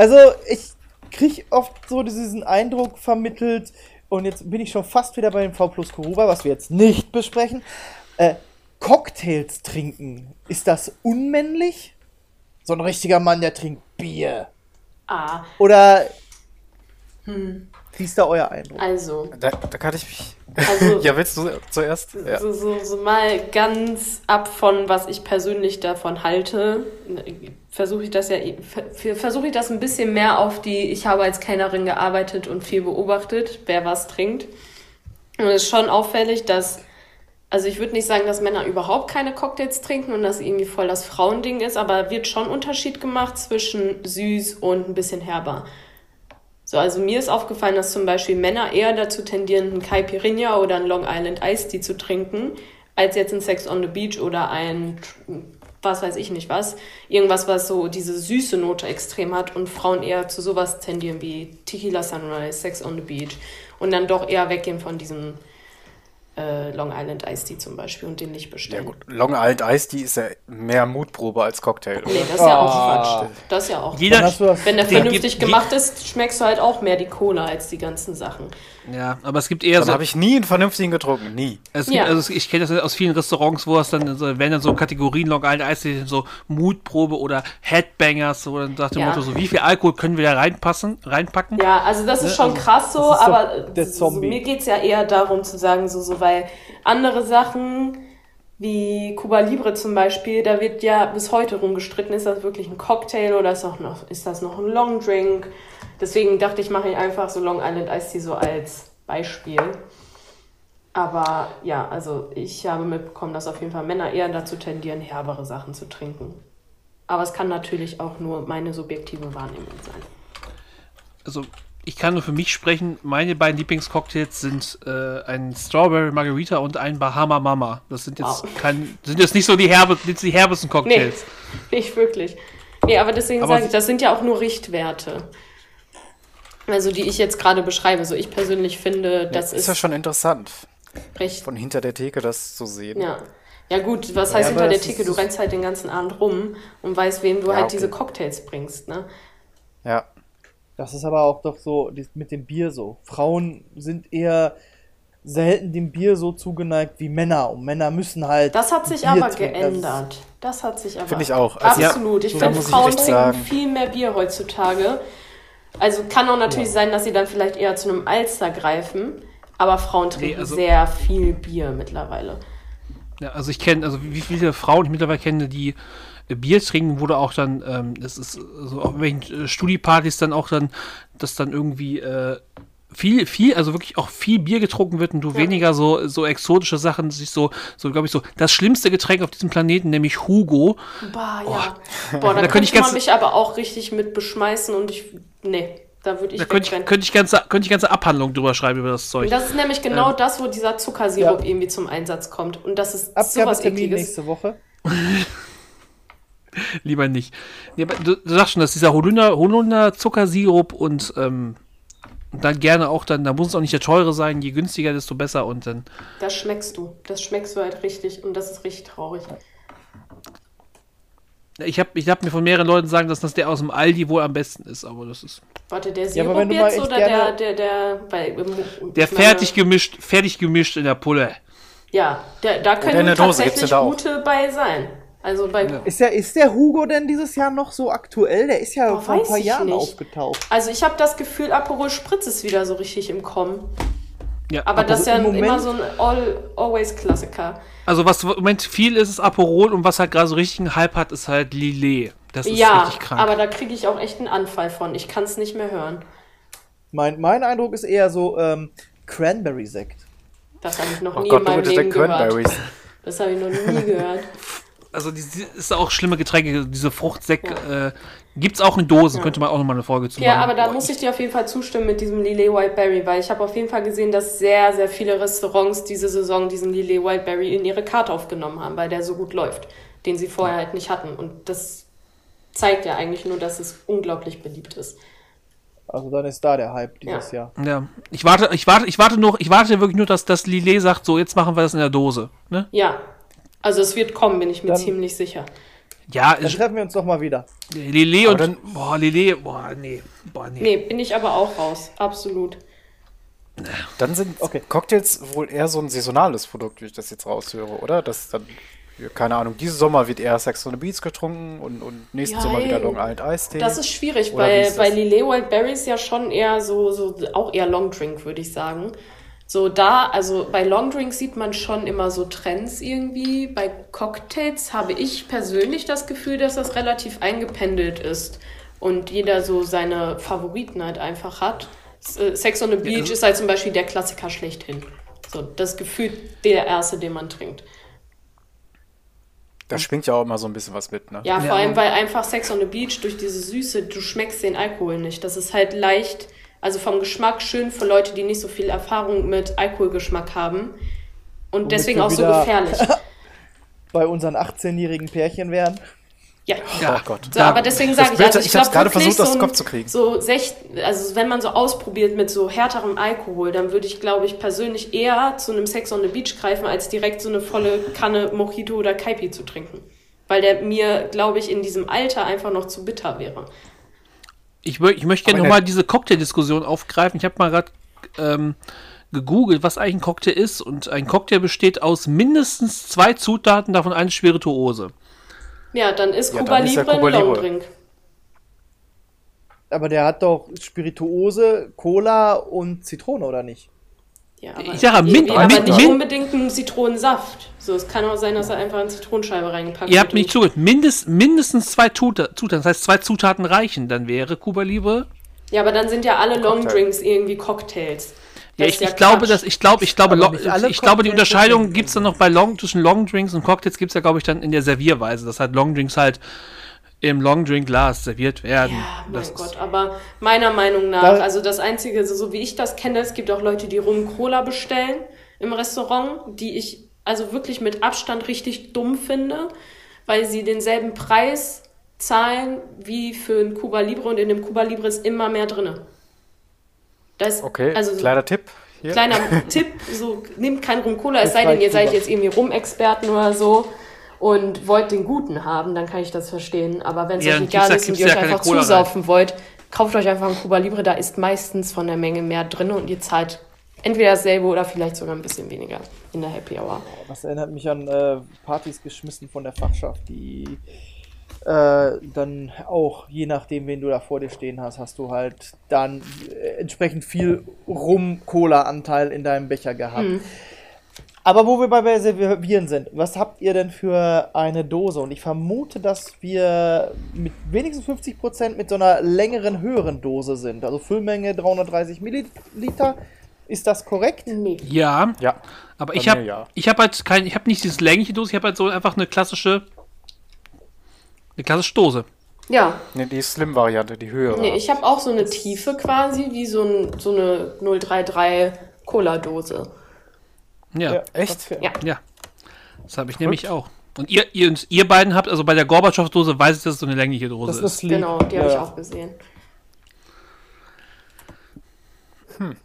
Also, ich kriege oft so diesen Eindruck vermittelt, und jetzt bin ich schon fast wieder bei dem V plus Kuruba, was wir jetzt nicht besprechen. Äh, Cocktails trinken, ist das unmännlich? So ein richtiger Mann, der trinkt Bier. Ah, Oder wie ist da euer Eindruck? also, Da, da kann ich mich. Also- ja, willst du zuerst? Ja. so, so, so mal ganz ab von, was ich persönlich davon halte, versuche ich das ja, ver- versuche ich das ein bisschen mehr auf die, ich habe als Kellnerin gearbeitet und viel beobachtet, wer was trinkt. Und es ist schon auffällig, dass, also ich würde nicht sagen, dass Männer überhaupt keine Cocktails trinken und das irgendwie voll das Frauending ist, aber wird schon Unterschied gemacht zwischen süß und ein bisschen herber. So, also mir ist aufgefallen, dass zum Beispiel Männer eher dazu tendieren, einen Caipirinha oder einen Long Island Iced Tea zu trinken, als jetzt ein Sex on the Beach oder ein, was weiß ich nicht was, irgendwas, was so diese süße Note extrem hat und Frauen eher zu sowas tendieren wie Tequila Sunrise, Sex on the Beach und dann doch eher weggehen von diesem äh, Long Island Iced Tea zum Beispiel und den nicht Ja bestellen. gut, Long Island Ice Tea ist ja mehr Mutprobe als Cocktail. Nee, das ist ja auch Ah. Quatsch. Das ist ja auch Jeder, das- Wenn der vernünftig gemacht ist, schmeckst du halt auch mehr die Cola als die ganzen Sachen. Ja, aber es gibt eher Dann so. habe ich nie einen vernünftigen getrunken. Nie. Es gibt, Ja. also ich kenne das aus vielen Restaurants, wo es dann so, werden dann so Kategorien Long Island Ice Tea, so Mutprobe oder Headbangers, so dann dem Ja. Motto, so wie viel Alkohol können wir da reinpassen, reinpacken? Ja, also das ist schon krass so, aber der so, mir geht's ja eher darum zu sagen, so, so, weil andere Sachen wie Cuba Libre zum Beispiel, da wird ja bis heute rumgestritten, ist das wirklich ein Cocktail oder ist, auch noch, ist das noch ein Long Drink? Deswegen dachte ich, mache ich einfach so Long Island Ice Tea so als Beispiel. Aber ja, also ich habe mitbekommen, dass auf jeden Fall Männer eher dazu tendieren, herbere Sachen zu trinken. Aber es kann natürlich auch nur meine subjektive Wahrnehmung sein. Also ich kann nur für mich sprechen, meine beiden Lieblingscocktails sind äh, ein Strawberry Margarita und ein Bahama Mama. Das sind jetzt Wow. kein, sind jetzt nicht so die, herbe, die herbesten Cocktails. Nicht wirklich. Nee, aber deswegen Aber sage ich, das sind ja auch nur Richtwerte. Also die ich jetzt gerade beschreibe. So ich persönlich finde, das ist ist, ja schon interessant, recht. von hinter der Theke das zu sehen. Ja. Ja gut, was heißt Ja, hinter der Theke? Du rennst halt den ganzen Abend rum und weißt, wem du Ja, halt okay. diese Cocktails bringst, ne? Ja. Das ist aber auch doch so mit dem Bier so. Frauen sind eher selten dem Bier so zugeneigt wie Männer. Und Männer müssen halt. Das hat sich Bier aber trinken. geändert. Das hat sich aber. Finde ich auch. Also, Absolut. ich da finde, ich Frauen trinken viel mehr Bier heutzutage. Also kann auch natürlich ja. sein, dass sie dann vielleicht eher zu einem Alster greifen, aber Frauen trinken nee, also sehr viel Bier mittlerweile. Ja, also ich kenne, also wie viele Frauen ich mittlerweile kenne, die äh, Bier trinken, wurde auch dann, ähm, das ist so auf welchen äh, Studiepartys dann auch dann, dass dann irgendwie äh, viel, viel, also wirklich auch viel Bier getrunken wird und du ja. weniger so, so exotische Sachen, sich so, so glaube ich, so das schlimmste Getränk auf diesem Planeten, nämlich Hugo. Bah, oh. ja. Boah, da, da könnte ich man mich aber auch richtig mit beschmeißen und ich, nee. Da würde ich. Da könnte ich, könnte, ich ganze, könnte ich ganze Abhandlung drüber schreiben über das Zeug. Und das ist nämlich genau ähm. das, wo dieser Zuckersirup ja. irgendwie zum Einsatz kommt. Und das ist sowas Ekliges. nächste Woche. Lieber nicht. du, du, sagst schon, dass dieser Holunder, Holunder Zuckersirup und ähm, und dann gerne auch dann, da muss es auch nicht der teure sein, je günstiger, desto besser und dann. Das schmeckst du. Das schmeckst du halt richtig und das ist richtig traurig. Ich habe ich hab mir von mehreren Leuten sagen, dass das der aus dem Aldi wohl am besten ist, aber das ist. Warte, der Sirup ja, jetzt oder der, der, der, bei, der fertig gemischt, fertig gemischt in der Pulle. Ja, der, da können tatsächlich gute bei sein. Also bei ja. ist, der, ist der Hugo denn dieses Jahr noch so aktuell? Der ist ja oh, vor ein paar Jahren nicht. aufgetaucht. Also ich habe das Gefühl, Aperol Spritz ist wieder so richtig im Kommen. Ja, aber, aber das ist ja immer so ein All-Always-Klassiker. Also was im Moment viel ist, ist Aperol und was halt gerade so richtig einen Hype hat, ist halt Lillet. Das ist ja, richtig krank. aber da kriege ich auch echt einen Anfall von. Ich kann es nicht mehr hören. Mein, mein Eindruck ist eher so ähm, Cranberry-Sekt. Das habe ich noch oh nie Gott, in meinem Leben gehört. Das habe ich noch nie gehört. also die ist auch schlimme Getränke, diese Fruchtsäcke. Ja. Äh, Gibt es auch in Dosen, ja. könnte man auch nochmal eine Folge zu machen. Ja, aber da muss ich dir auf jeden Fall zustimmen mit diesem Lillet Wildberry, weil ich habe auf jeden Fall gesehen, dass sehr, sehr viele Restaurants diese Saison diesen Lillet Wildberry in ihre Karte aufgenommen haben, weil der so gut läuft, den sie vorher halt nicht hatten. Und das zeigt ja eigentlich nur, dass es unglaublich beliebt ist. Also dann ist da der Hype dieses ja. Jahr. Ja, ich warte, ich warte, ich warte noch, ich warte wirklich nur, dass das Lillet sagt, so jetzt machen wir das in der Dose. Ne? Ja, also es wird kommen, bin ich mir dann, ziemlich sicher. Ja, dann treffen wir uns doch mal wieder. Lele und dann, boah, Lele, boah, nee, boah, nee. Nee, bin ich aber auch raus, absolut. Dann sind okay. Cocktails wohl eher so ein saisonales Produkt, wie ich das jetzt raushöre, oder? Das dann, keine Ahnung, diesen Sommer wird eher Sex on the Beach getrunken und, und nächsten ja, Sommer wieder Long Island Ice Tea. Das ist schwierig, weil bei Lillet Wild Berries ja schon eher so, so auch eher Long Drink, würde ich sagen. So da, also bei Longdrinks sieht man schon immer so Trends irgendwie. Bei Cocktails habe ich persönlich das Gefühl, dass das relativ eingependelt ist und jeder so seine Favoriten halt einfach hat. Äh, Sex on the Beach ja. ist halt zum Beispiel der Klassiker schlechthin. So, das Gefühl der erste, den man trinkt. Da schwingt ja auch immer so ein bisschen was mit, ne? Ja, vor ja. allem, weil einfach Sex on the Beach durch diese Süße, du schmeckst den Alkohol nicht. Das ist halt leicht also vom Geschmack schön für Leute, die nicht so viel Erfahrung mit Alkoholgeschmack haben. Und Womit deswegen auch so gefährlich. bei unseren 18-jährigen Pärchen wären. Ja, ja. Oh Gott. So, aber deswegen sage ich, also ich, ich habe gerade versucht, so das Kopf zu kriegen. So sech, also wenn man so ausprobiert mit so härterem Alkohol, dann würde ich, glaube ich, persönlich eher zu einem Sex on the Beach greifen, als direkt so eine volle Kanne Mojito oder Kaipi zu trinken. Weil der mir, glaube ich, in diesem Alter einfach noch zu bitter wäre. Ich, ich möchte gerne nochmal diese Cocktail-Diskussion aufgreifen. Ich habe mal gerade ähm, gegoogelt, was eigentlich ein Cocktail ist. Und ein Cocktail besteht aus mindestens zwei Zutaten, davon eine Spirituose. Ja, dann ist ja, Cuba dann Libre ein Longdrink. Aber der hat doch Spirituose, Cola und Zitrone, oder nicht? Ja, aber, ich sage, min, aber min, nicht unbedingt einen Zitronensaft. So, es kann auch sein, dass er einfach eine Zitronenscheibe reingepackt hat. Ihr habt nicht zugehört. Mindest, mindestens zwei Zutaten, das heißt zwei Zutaten reichen. Dann wäre Cuba Libre. Ja, aber dann sind ja alle Longdrinks irgendwie Cocktails. Ja, ich, ja ich glaube, dass ich glaube, ich glaube, ich glaube, die Unterscheidung gibt es dann noch bei Long zwischen Longdrinks und Cocktails gibt es ja, glaube ich, dann in der Servierweise. Das halt Longdrinks halt im Longdrink-Glas serviert werden. Ja, mein das Gott, aber meiner Meinung nach, da also das Einzige, so wie ich das kenne, es gibt auch Leute, die Rum-Cola bestellen im Restaurant, die ich also wirklich mit Abstand richtig dumm finde, weil sie denselben Preis zahlen wie für ein Cuba Libre und in dem Cuba Libre ist immer mehr drin. okay, also kleiner Tipp. Hier. Kleiner Tipp, so nehmt kein Rum Cola, es sei denn, ihr seid jetzt irgendwie Rum-Experten oder so und wollt den guten haben, dann kann ich das verstehen. Aber wenn es ja, euch egal ist und ihr euch ja einfach zusaufen rein. wollt, kauft euch einfach ein Cuba Libre, da ist meistens von der Menge mehr drin und ihr zahlt entweder dasselbe oder vielleicht sogar ein bisschen weniger in der Happy Hour. Das erinnert mich an äh, Partys geschmissen von der Fachschaft, die äh, dann auch, je nachdem, wen du da vor dir stehen hast, hast du halt dann äh, entsprechend viel Rum-Cola-Anteil in deinem Becher gehabt. Mhm. Aber wo wir bei Servieren sind, was habt ihr denn für eine Dose? Und ich vermute, dass wir mit wenigstens 50% mit so einer längeren, höheren Dose sind. Also Füllmenge 330 Milliliter. Ist das korrekt? Nee. Ja. Ja. Aber ich habe ja. hab halt kein, ich habe nicht dieses längliche Dose, ich habe halt so einfach eine klassische, eine klassische Dose. Ja. Nee, die Slim-Variante, die höhere. Nee, ich habe auch so eine Tiefe quasi, wie so, ein, so eine 033 Cola-Dose. Ja. ja. Echt? Ja. ja. Das habe ich Gut. nämlich auch. Und ihr, ihr, ihr beiden habt, also bei der Gorbatschow-Dose weiß ich, dass es so eine längliche Dose das ist. ist. Genau, die ja. habe ich auch gesehen. Hm.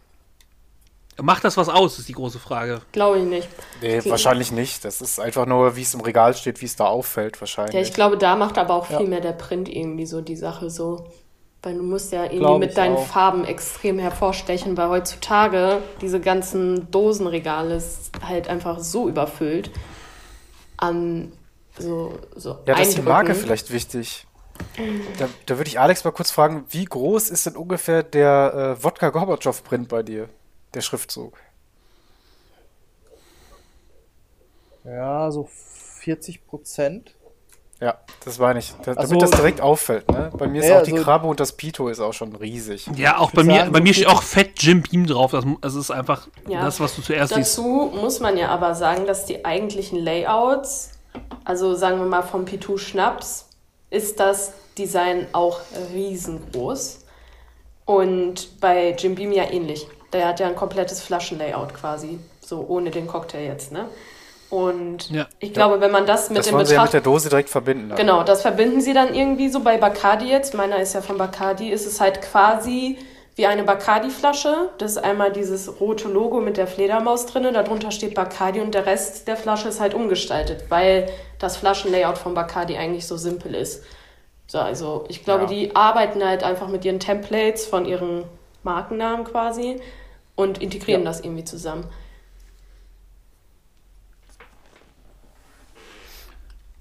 Macht das was aus, ist die große Frage. Glaube ich nicht. Nee, ich wahrscheinlich nicht. Das ist einfach nur, wie es im Regal steht, wie es da auffällt, wahrscheinlich. Ja, ich glaube, da macht aber auch viel mehr der Print irgendwie so die Sache so. Weil du musst ja irgendwie Glaub mit deinen auch. Farben extrem hervorstechen, weil heutzutage diese ganzen Dosenregale ist halt einfach so überfüllt an so, so Ja, das ist die Marke vielleicht wichtig. Da, da würde ich Alex mal kurz fragen, wie groß ist denn ungefähr der äh, Wodka Gorbatschow-Print bei dir, der Schriftzug? Ja, so 40 Prozent. Ja, das meine ich. Da, damit so, das direkt auffällt. Ne? Bei mir ist ja, auch die so Krabbe und das Pito ist auch schon riesig. Ja, auch bei mir, sagen, bei mir steht auch Fett Jim Beam drauf. Das, das ist einfach ja. das, was du zuerst Dazu siehst. Dazu muss man ja aber sagen, dass die eigentlichen Layouts, also sagen wir mal vom Pitou Schnaps, ist das Design auch riesengroß. Und bei Jim Beam ja ähnlich. Der hat ja ein komplettes Flaschenlayout quasi. So ohne den Cocktail jetzt, ne? Und ja. ich glaube, wenn man das mit das dem Betracht... Sie ja mit der Dose direkt verbinden. Dann. Genau, das verbinden sie dann irgendwie so bei Bacardi jetzt. Meiner ist ja von Bacardi. Ist es halt quasi wie eine Bacardi-Flasche. Das ist einmal dieses rote Logo mit der Fledermaus drin. Darunter steht Bacardi und der Rest der Flasche ist halt umgestaltet, weil das Flaschenlayout von Bacardi eigentlich so simpel ist. So, also ich glaube, ja. die arbeiten halt einfach mit ihren Templates von ihren Markennamen quasi und integrieren ja. das irgendwie zusammen.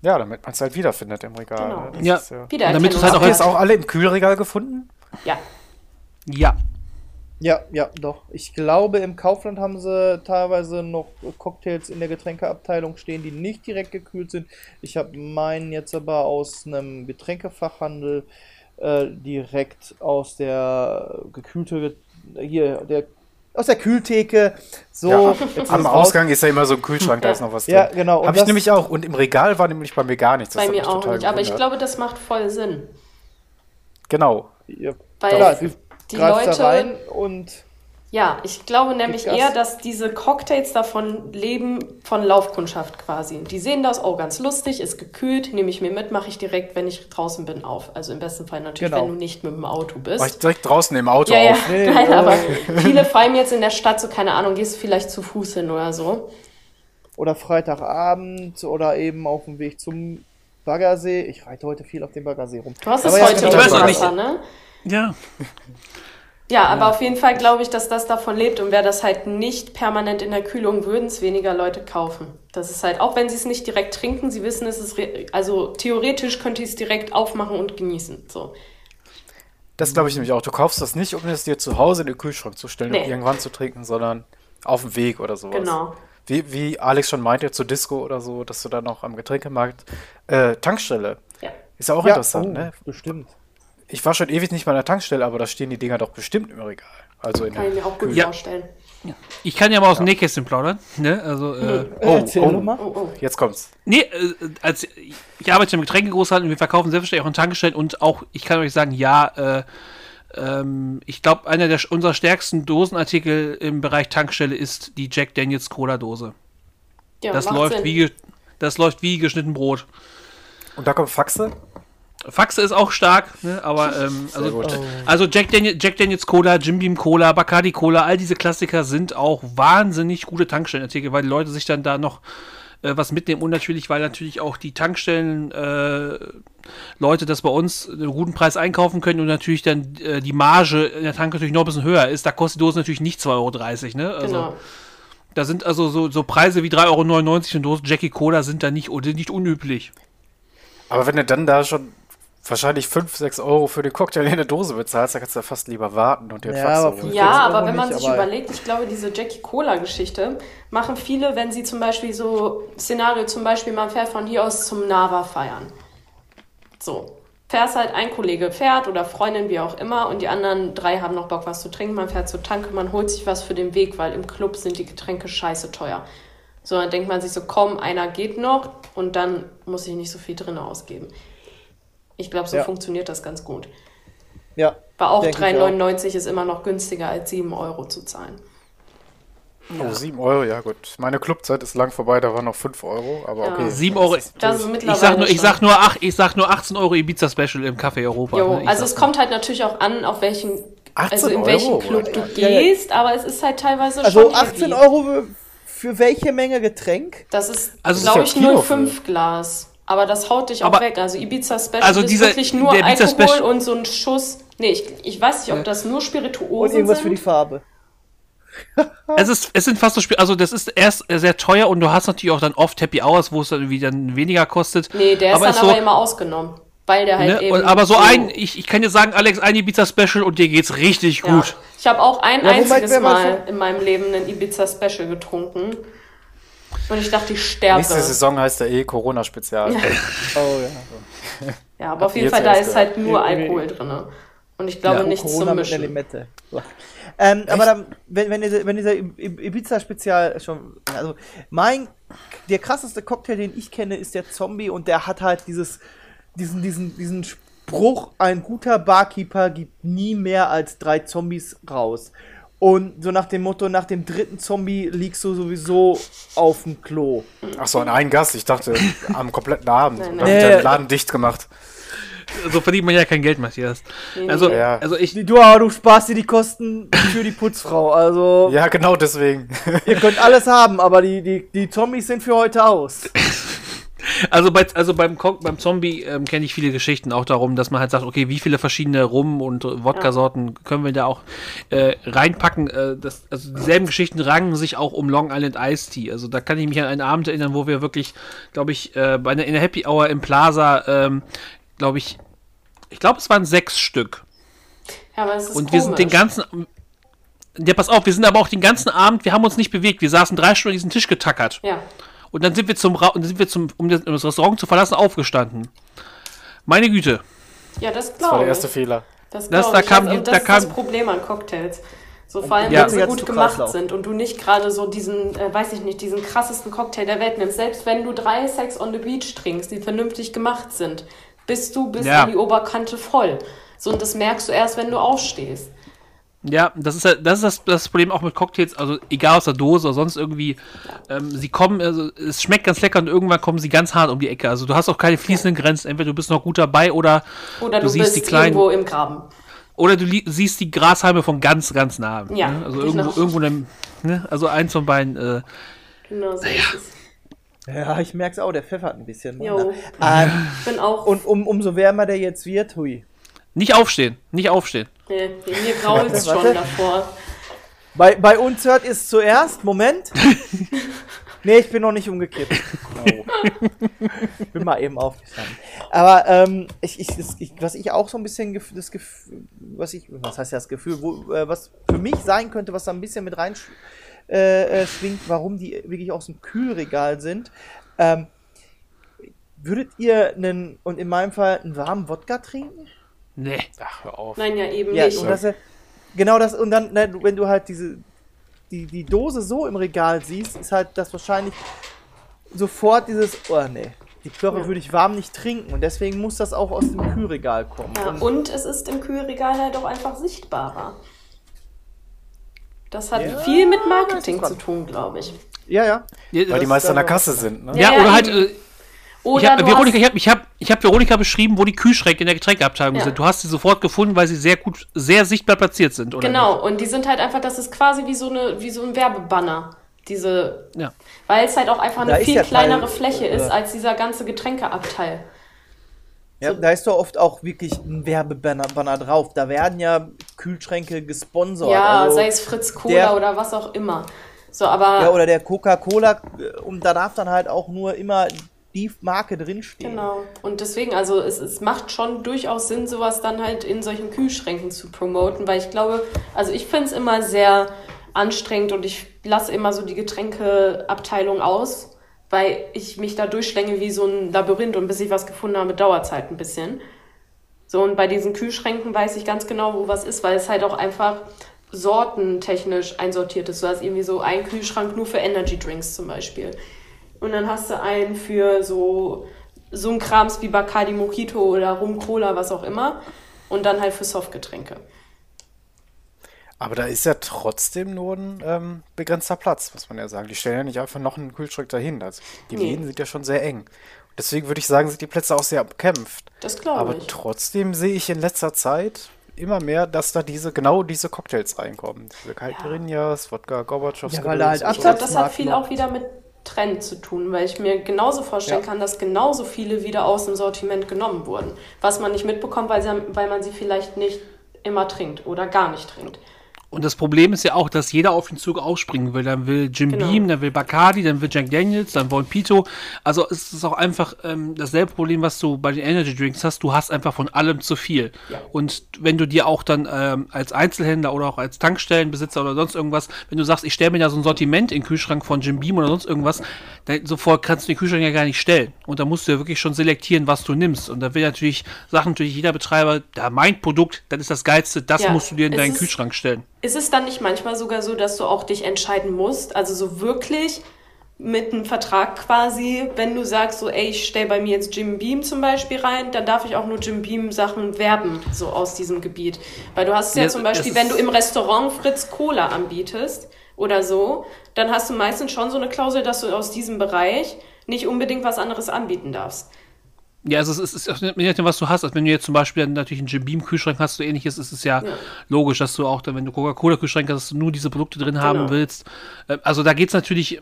Ja, damit man es halt wiederfindet im Regal. Genau. Ja, ist, ja. Wieder damit es halt auch Habt ihr es auch alle im Kühlregal gefunden? Ja. Ja. Ja, ja, doch. Ich glaube, im Kaufland haben sie teilweise noch Cocktails in der Getränkeabteilung stehen, die nicht direkt gekühlt sind. Ich habe meinen jetzt aber aus einem Getränkefachhandel äh, direkt aus der gekühlte, hier, der aus der Kühltheke. So, ja, am Ausgang ist ja immer so ein Kühlschrank, da ist noch was drin. Ja, genau. Habe ich nämlich auch. Und im Regal war nämlich bei mir gar nichts. Das bei mir auch nicht. Aber ich glaube, das macht voll Sinn. Genau. Ja, Weil Klar, die, die Leute rein und ja, ich glaube nämlich eher, dass diese Cocktails davon leben, von Laufkundschaft quasi. Die sehen das, oh, ganz lustig, ist gekühlt, nehme ich mir mit, mache ich direkt, wenn ich draußen bin, auf. Also im besten Fall natürlich, genau. wenn du nicht mit dem Auto bist. Mach ich direkt draußen im Auto ja, auf. Ja, nee, nein, aber viele fallen jetzt in der Stadt, so keine Ahnung, gehst vielleicht zu Fuß hin oder so. Oder Freitagabend oder eben auf dem Weg zum Baggersee. Ich reite heute viel auf dem Baggersee rum. Du hast es heute ja, genau. Wasser, ne? Ja. Ja, aber auf jeden Fall glaube ich, dass das davon lebt und wäre das halt nicht permanent in der Kühlung, würden es weniger Leute kaufen. Das ist halt, auch wenn sie es nicht direkt trinken, sie wissen, es ist, also theoretisch könnte ich es direkt aufmachen und genießen. So. Das glaube ich nämlich auch. Du kaufst das nicht, um es dir zu Hause in den Kühlschrank zu stellen nee. und irgendwann zu trinken, sondern auf dem Weg oder sowas. Genau. Wie, wie Alex schon meinte, zur Disco oder so, dass du dann noch am Getränkemarkt äh, Tankstelle. Ja. Ist ja auch ja, interessant, oh, ne? Bestimmt. Ich war schon ewig nicht bei der Tankstelle, aber da stehen die Dinger doch bestimmt im Regal. Also in kann ich mir auch gut ja. vorstellen. Ich kann ja mal aus dem Nähkästchen plaudern. Ne? Also, äh, oh, oh, oh, oh, jetzt kommt's. Nee, äh, als, ich arbeite im Getränkegroßhandel und wir verkaufen selbstverständlich auch in Tankstellen und auch, ich kann euch sagen, ja, äh, ähm, ich glaube, einer der unserer stärksten Dosenartikel im Bereich Tankstelle ist die Jack Daniels Cola Dose. Ja, das läuft wie das läuft wie geschnitten Brot. Und da kommt Faxe? Faxe ist auch stark, ne? aber ähm, also, also Jack, Daniel, Jack Daniels Cola, Jim Beam Cola, Bacardi Cola, all diese Klassiker sind auch wahnsinnig gute Tankstellenartikel, weil die Leute sich dann da noch äh, was mitnehmen und natürlich, weil natürlich auch die Tankstellen äh, Leute das bei uns einen guten Preis einkaufen können und natürlich dann äh, die Marge in der Tank natürlich noch ein bisschen höher ist. Da kostet die Dose natürlich nicht 2,30 Euro, ne? Also, genau. Da sind also so, so Preise wie 3,99 Euro in Dose Jackie Cola sind da nicht, nicht unüblich. Aber wenn du dann da schon wahrscheinlich 5, 6 Euro für den Cocktail in der Dose bezahlst, dann kannst du ja fast lieber warten und den Ja, Fass aber Ja, aber wenn man nicht, sich überlegt, ich glaube, diese Jackie Cola-Geschichte machen viele, wenn sie zum Beispiel so Szenario, zum Beispiel man fährt von hier aus zum Nava feiern. So. Fährst halt ein Kollege fährt oder Freundin, wie auch immer, und die anderen drei haben noch Bock, was zu trinken. Man fährt zur Tanke, man holt sich was für den Weg, weil im Club sind die Getränke scheiße teuer. So, dann denkt man sich so, komm, einer geht noch und dann muss ich nicht so viel drin ausgeben. Ich glaube, so Ja. funktioniert das ganz gut. Ja. War auch Denk ich 3,99 ist immer noch günstiger als 7 Euro zu zahlen. Oh, 7 Euro, ja gut. Meine Clubzeit ist lang vorbei, da waren noch 5 Euro, aber Ja. okay. 7 Euro. Das ist Ich sag, nur, ich, sag nur ach, ich sag nur 18 Euro Ibiza Special im Café Europa. Jo, ne? Also es kommt halt natürlich auch an, auf welchen, 18 also in Euro? welchen Club du Ja, ja. gehst, aber es ist halt teilweise Also schon 18 heavy. Euro für- welche Menge Getränk? Das ist, Also glaube ist ich, ja Kilo 0,5 Glas. Aber das haut dich auch Aber- weg. Also Ibiza Special Also ist dieser- wirklich nur Alkohol Special- und so ein Schuss. Nee, ich, ich weiß nicht, ob das nur Und Spirituosen irgendwas sind. für die Farbe. Es ist, es sind fast so Spiel, also das ist erst sehr teuer und du hast natürlich auch dann oft Happy Hours, wo es dann irgendwie dann weniger kostet. nee, der ist dann ist aber so, immer ausgenommen. Weil der halt ne, eben. und, aber so ein, ich, ich kann dir sagen, Alex, ein Ibiza Special und dir geht's richtig Ja. gut. Ich habe auch ein Ja, einziges Mal in meinem Leben einen Ibiza Special getrunken. Und ich dachte, ich sterbe. Nächste Saison heißt der eh Corona-Spezial. Oh ja. Ja, aber auf Habt jeden Fall, da ist halt nur Ja, Alkohol drin. Und ich glaube Ja. nichts Corona zum mit Mischen. Limette. So. Ähm, aber dann, wenn, wenn, dieser, wenn dieser Ib- Ibiza-Spezial schon. Also, mein. Der krasseste Cocktail, den ich kenne, ist der Zombie und der hat halt dieses. Diesen, diesen, diesen Spruch: Ein guter Barkeeper gibt nie mehr als drei Zombies raus. Und so nach dem Motto: Nach dem dritten Zombie liegst du sowieso auf dem Klo. Ach so, an einen Gast. Ich dachte, am kompletten Abend. Nein, Und nein. dann wird Nee. der Laden dicht gemacht. So verdient man ja kein Geld, Matthias. Nee, Also, nee. Ja. also ich, Du, aber du sparst dir die Kosten für die Putzfrau. Also, Ja, genau deswegen. ihr könnt alles haben, aber die, die, die Zombies sind für heute aus. Also, bei, also beim, beim Zombie ähm, kenne ich viele Geschichten auch darum, dass man halt sagt, okay, wie viele verschiedene Rum- und Wodka-Sorten können wir da auch äh, reinpacken. Äh, das, also dieselben Geschichten rangen sich auch um Long Island Iced Tea. Also da kann ich mich an einen Abend erinnern, wo wir wirklich, glaube ich, äh, bei einer, in der Happy Hour im Plaza, ähm, glaube ich, ich glaube, es waren sechs Stück. Ja, aber es ist Und wir sind den komisch. ganzen. Ja, pass auf, wir sind aber auch den ganzen Abend, wir haben uns nicht bewegt. Wir saßen drei Stunden an diesem Tisch getackert. Ja. Und dann sind wir zum Ra und dann sind wir zum, um das, um das Restaurant zu verlassen, aufgestanden. Meine Güte. ja, das Das war glaube der ich. erste Fehler. Das, Das- da ich. kam das, die- und da das ist kam- das Problem an Cocktails. So vor allem, Ja. wenn sie gut gemacht Kreislauf. sind und du nicht gerade so diesen, äh, weiß ich nicht, diesen krassesten Cocktail der Welt nimmst. Selbst wenn du drei Sex on the Beach trinkst, die vernünftig gemacht sind, bist du bis Ja. an die Oberkante voll. So, und das merkst du erst, wenn du aufstehst. Ja, das ist, halt- das, ist das, das Problem auch mit Cocktails, also egal aus der Dose oder sonst irgendwie, ähm, sie kommen, also es schmeckt ganz lecker und irgendwann kommen sie ganz hart um die Ecke. Also du hast auch keine fließenden Grenzen, entweder du bist noch gut dabei oder Oder du, du, siehst bist die kleinen, irgendwo im Graben. oder du siehst die Grashalme von ganz, ganz nah. Ja, ne? Also irgendwo, irgendwo, in dem, ne? also eins von beiden, äh, Genau so ist es. Ja, ich merk's auch, der pfeffert ein bisschen. Jo. Ähm, Ich bin auch. und um, umso wärmer der jetzt wird, hui. Nicht aufstehen, nicht aufstehen. nee, mir grault es schon davor. Bei, bei uns hört es zuerst, Moment. nee, ich bin noch nicht umgekippt. bin mal eben aufgestanden. Aber ähm, ich, ich, ich, was ich auch so ein bisschen gef- das Gefühl, was ich, was heißt das Gefühl, wo, äh, was für mich sein könnte, was da ein bisschen mit rein äh, äh, schwingt, warum die wirklich aus dem Kühlregal sind. Ähm, würdet ihr einen, und in meinem Fall, einen warmen Wodka trinken? Nee. Ach, hör auf. Nein, ja, eben Ja, nicht. und das, genau das, und dann, ne, wenn du halt diese, die, die Dose so im Regal siehst, ist halt das wahrscheinlich sofort dieses, oh nee, die Plörre Ja. würde ich warm nicht trinken und deswegen muss das auch aus dem Kühlregal kommen. Ja, und, und es ist im Kühlregal halt auch einfach sichtbarer. Das hat Ja, viel mit Marketing zu tun, glaube ich. ja, ja. Ja, Weil die meisten an der Kasse sind, ne? ja, Ja, oder halt, äh, Oder ich hab, du Veronika, ich habe ich hab, ich hab Veronika beschrieben, wo die Kühlschränke in der Getränkeabteilung Ja. sind. Du hast sie sofort gefunden, weil sie sehr gut, sehr sichtbar platziert sind, oder? genau, und die sind halt einfach, das ist quasi wie so, eine, wie so ein Werbebanner. Diese, nicht? Ja. weil es halt auch einfach eine viel ja Teil- kleinere Fläche ist oder- als dieser ganze Getränkeabteil. ja da ist doch oft auch wirklich ein Werbebanner Banner drauf. Da werden ja Kühlschränke gesponsert. ja, also, sei es Fritz Cola der- oder was auch immer. So, aber ja, oder der Coca-Cola, äh, und da darf dann halt auch nur immer die Marke drinstehen. Genau. Und deswegen, also es, es macht schon durchaus Sinn, sowas dann halt in solchen Kühlschränken zu promoten, weil ich glaube, also ich finde es immer sehr anstrengend und ich lasse immer so die Getränkeabteilung aus, weil ich mich da durchschlänge wie so ein Labyrinth und bis ich was gefunden habe, dauert es halt ein bisschen. So, und bei diesen Kühlschränken weiß ich ganz genau, wo was ist, weil es halt auch einfach sortentechnisch einsortiert ist. Du hast irgendwie so einen Kühlschrank nur für Energy Drinks zum Beispiel. Und dann hast du einen für so, so ein Krams wie Bacardi Mojito oder Rum Cola, was auch immer. Und dann halt für Softgetränke. Aber da ist ja trotzdem nur ein ähm, begrenzter Platz, muss man ja sagen. Die stellen ja nicht einfach noch einen Kühlschrank dahin. Also die nee. Läden sind ja schon sehr eng. Deswegen würde ich sagen, sind die Plätze auch sehr bekämpft. Das glaube ich. Aber trotzdem sehe ich in letzter Zeit immer mehr, dass da diese, genau diese Cocktails reinkommen. Diese Caipirinhas, ja. Wodka, Gorbatschows. Ja, weil da halt ich glaube, das hat viel auch wieder mit Trend zu tun, weil ich mir genauso vorstellen ja. kann, dass genauso viele wieder aus dem Sortiment genommen wurden. Was man nicht mitbekommt, weil, sie, weil man sie vielleicht nicht immer trinkt oder gar nicht trinkt. Und das Problem ist ja auch, dass jeder auf den Zug aufspringen will. Dann will Jim genau. Beam, dann will Bacardi, dann will Jack Daniels, dann wollen Pito. Also es ist auch einfach ähm, dasselbe Problem, was du bei den Energy Drinks hast. Du hast einfach von allem zu viel. Ja. Und wenn du dir auch dann ähm, als Einzelhändler oder auch als Tankstellenbesitzer oder sonst irgendwas, wenn du sagst, ich stelle mir da so ein Sortiment in den Kühlschrank von Jim Beam oder sonst irgendwas, dann sofort kannst du den Kühlschrank ja gar nicht stellen. Und da musst du ja wirklich schon selektieren, was du nimmst. Und da will natürlich, sagt natürlich jeder Betreiber, da mein Produkt, das ist das Geilste, das ja, musst du dir in deinen Kühlschrank stellen. Ist es dann nicht manchmal sogar so, dass du auch dich entscheiden musst? Also so wirklich mit einem Vertrag quasi, wenn du sagst, so, ey, ich stelle bei mir jetzt Jim Beam zum Beispiel rein, dann darf ich auch nur Jim Beam Sachen werben, so aus diesem Gebiet. Weil du hast ja, ja zum Beispiel, wenn du im Restaurant Fritz Cola anbietest oder so, dann hast du meistens schon so eine Klausel, dass du aus diesem Bereich nicht unbedingt was anderes anbieten darfst. Ja, also es ist, je nachdem, was du hast. Also wenn du jetzt zum Beispiel natürlich einen Jim Beam Kühlschrank hast, so ähnliches, ist es ja, ja, logisch, dass du auch, dann, wenn du Coca-Cola Kühlschrank hast, dass du nur diese Produkte drin genau. haben willst. Äh, also da geht es natürlich,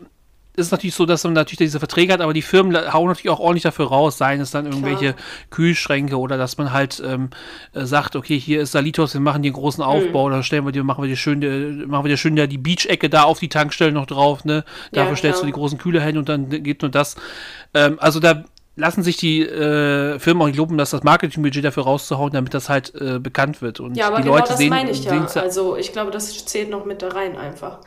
ist natürlich so, dass man natürlich diese Verträge hat, aber die Firmen hauen natürlich auch ordentlich dafür raus, seien es dann irgendwelche Klar. Kühlschränke oder dass man halt ähm, äh, sagt, okay, hier ist Salitos, wir machen einen großen Aufbau, mhm. da stellen wir dir, machen wir dir schön, äh, machen wir dir schön ja die Beach-Ecke da auf die Tankstelle noch drauf, ne? Dafür ja, stellst du die großen Kühler hin und dann geht nur das. Ähm, also da lassen sich die äh, Firmen auch nicht loben, dass das Marketingbudget dafür rauszuhauen, damit das halt äh, bekannt wird. Und ja, aber die genau Leute das sehen, meine ich ja. Also ich glaube, das zählt noch mit da rein einfach.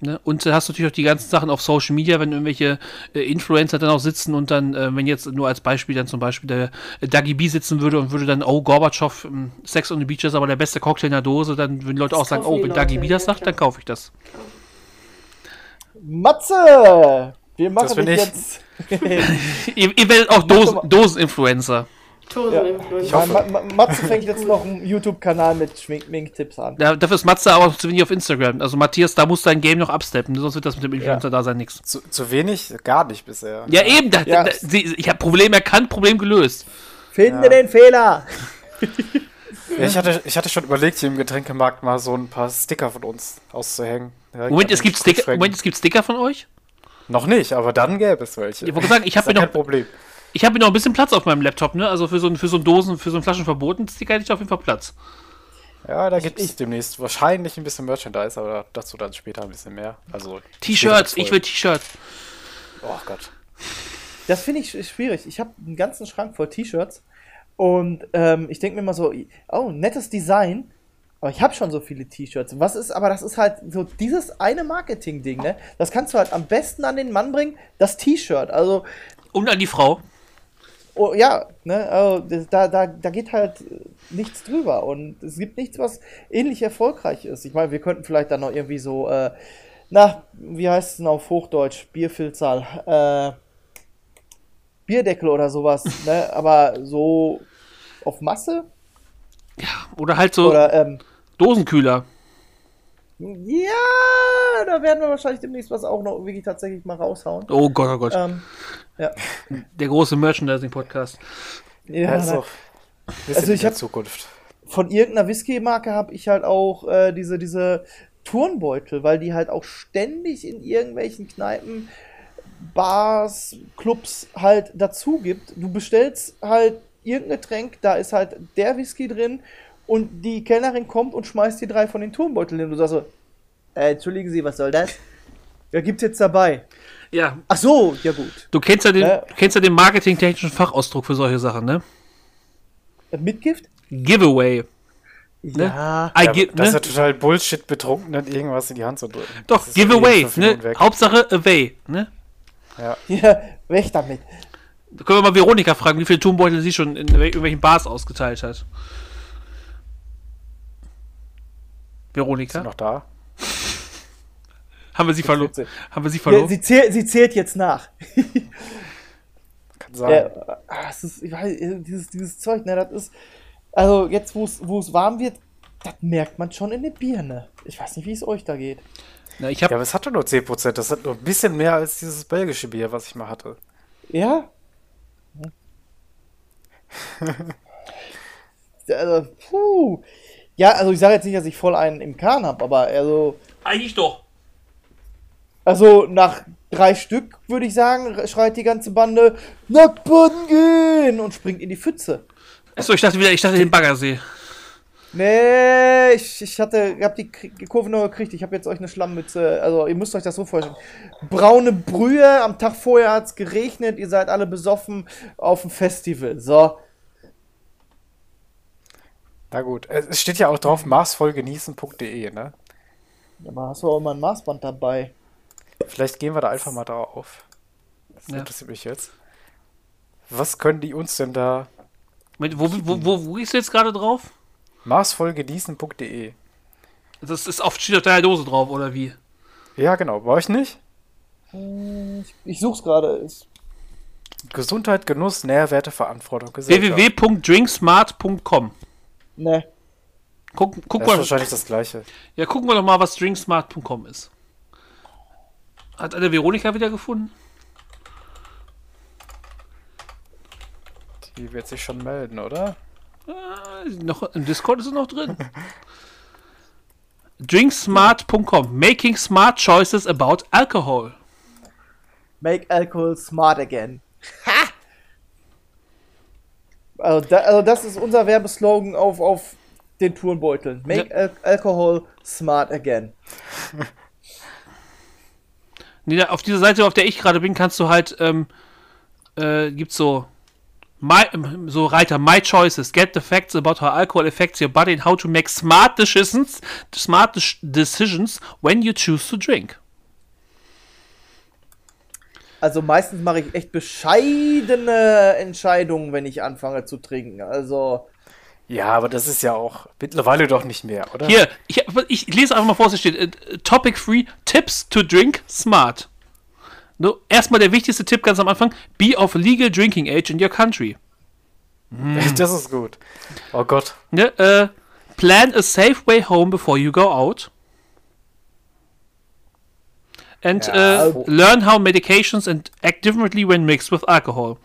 Ne? Und äh, hast natürlich auch die ganzen Sachen auf Social Media, wenn irgendwelche äh, Influencer dann auch sitzen und dann, äh, wenn jetzt nur als Beispiel dann zum Beispiel der äh, Dagi B sitzen würde und würde dann, oh, Gorbatschow, ähm, Sex on the Beach ist aber der beste Cocktail in der Dose, dann würden die Leute das auch sagen, oh, wenn Dagi B das sagt, dann kaufe ich das. Matze! Wir machen das jetzt ihr, ihr, werdet auch Dosen, Dosen-Influencer. Ja. Matze fängt jetzt noch einen YouTube-Kanal mit Schmink-Tipps an. Ja, dafür ist Matze aber zu wenig auf Instagram. Also Matthias, da muss dein Game noch absteppen, sonst wird das mit dem Influencer da sein nichts. Zu, zu, wenig? Gar nicht bisher. Ja, eben. Da, da, ich habe Problem erkannt, Problem gelöst. Finde den Fehler. Ja, ich, hatte, ich hatte schon überlegt, hier im Getränkemarkt mal so ein paar Sticker von uns auszuhängen. Moment, es gibt Sticker, Moment, es gibt Sticker von euch? Noch nicht, aber dann gäbe es welche. Ich wollte sagen, ich habe mir noch Problem. Ich habe noch ein bisschen Platz auf meinem Laptop, ne? Also für so, für so ein Dosen, für so ein Flaschenverboten Sticker hätte ich auf jeden Fall Platz. Ja, da gibt es demnächst wahrscheinlich ein bisschen Merchandise, aber dazu dann später ein bisschen mehr. Also T-Shirts, ich will T-Shirts. Oh Gott. Das finde ich schwierig. Ich habe einen ganzen Schrank voll T-Shirts und ähm, ich denke mir immer so, oh, nettes Design, aber ich habe schon so viele T-Shirts. Was ist, aber das ist halt so dieses eine Marketing-Ding, ne? Das kannst du halt am besten an den Mann bringen, das T-Shirt. Also. Und an die Frau. Oh, ja, ne? Also, da, da, da geht halt nichts drüber. Und es gibt nichts, was ähnlich erfolgreich ist. Ich meine, wir könnten vielleicht dann noch irgendwie so, äh, na, wie heißt es denn auf Hochdeutsch? Bierfilzahl. Äh, Bierdeckel oder sowas, ne? Aber so auf Masse ja, oder halt so oder, ähm, Dosenkühler. Ja, da werden wir wahrscheinlich demnächst was auch noch wirklich tatsächlich mal raushauen. Oh Gott, oh Gott. Ähm, ja. Der große Merchandising-Podcast. Ja, ist auch also ich habe Zukunft. Von irgendeiner Whisky-Marke habe ich halt auch äh, diese, diese Turnbeutel, weil die halt auch ständig in irgendwelchen Kneipen, Bars, Clubs halt dazu gibt. Du bestellst halt irgendein Getränk, da ist halt der Whisky drin und die Kellnerin kommt und schmeißt die drei von den Turmbeuteln hin und du sagst so, äh, entschuldigen Sie, was soll das? Wer gibt's jetzt dabei? Ja. Ach so, ja gut. Du kennst ja den, Ja. du kennst ja den marketingtechnischen Fachausdruck für solche Sachen, ne? Äh, Mitgift? Giveaway. Ne? Ja. I Ja, gi- das ist ja ne? total Bullshit, Betrunkenen irgendwas in die Hand zu drücken. Doch, ja eh Giveaway, ne? Hauptsache away, ne? Ja, weg damit. Da können wir mal Veronika fragen, wie viele Turmbeutel sie schon in wel- irgendwelchen Bars ausgeteilt hat. Ist Veronika? sie noch da? Haben wir sie verloren? Haben wir sie Ja, verloren? sie, zählt, sie zählt jetzt nach. Kann sein. Ja, es ist, ich weiß, dieses, dieses Zeug, ne, das ist. Also, jetzt, wo es warm wird, das merkt man schon in der Birne. Ich weiß nicht, wie es euch da geht. Na, ich Ja, habe aber es hat doch nur 10%. Das hat nur ein bisschen mehr als dieses belgische Bier, was ich mal hatte. Ja? also, puh. Ja, also ich sage jetzt nicht, dass ich voll einen im Kahn habe, aber also, eigentlich doch. also nach drei Stück würde ich sagen, schreit die ganze Bande Nacktbaden gehen und springt in die Pfütze. Achso, ich dachte wieder, ich dachte den Baggersee. Nee, ich, ich hatte, ich hab die, Kurve noch gekriegt. Ich habe jetzt euch eine Schlammmütze. Also, ihr müsst euch das so vorstellen. Braune Brühe, am Tag vorher hat es geregnet, ihr seid alle besoffen auf dem Festival. So. Na gut, es steht ja auch drauf maßvollgenießen.de, ne? Aber hast du auch mal ein Maßband dabei? Vielleicht gehen wir da einfach mal drauf. Das Ja. interessiert mich jetzt. Was können die uns denn da Mit, wo, wo, wo, wo gehst du jetzt gerade drauf? maßvollgenießen.de? Das ist auf, steht auf deiner Dose drauf, oder wie? Ja, genau. Bei euch nicht? Ich such's gerade. Ist- Gesundheit, Genuss, Nährwerte, Verantwortung, www.drinksmart.com. Ne. Guck, guck Das ist mal, wahrscheinlich das gleiche. ja, gucken wir doch mal, was drinksmart.com ist. Hat eine Veronika wieder gefunden? Die wird sich schon melden, oder? Äh, Noch, Im Discord ist es noch drin. drinksmart.com. Making smart choices about alcohol. Make alcohol smart again. Ha! Also, da, also das ist unser Werbeslogan auf, auf den Turnbeuteln. Make al alcohol smart again. Nee, auf dieser Seite, auf der ich gerade bin, kannst du halt, ähm, äh, gibt's so, my, so Reiter, My Choices, get the facts about how alcohol affects your body and how to make smart decisions, smart dec- decisions when you choose to drink. Also meistens mache ich echt bescheidene Entscheidungen, wenn ich anfange zu trinken. Also Ja, aber das ist ja auch mittlerweile doch nicht mehr, oder? Hier, ich, ich lese einfach mal vor, was hier steht. Äh, Topic free, Tips to drink smart. No, erstmal der wichtigste Tipp ganz am Anfang, be of legal drinking age in your country. Das ist gut. Oh Gott. Ne, äh, plan a safe way home before you go out. And Ja, wo- learn how medications and act differently when mixed with alcohol.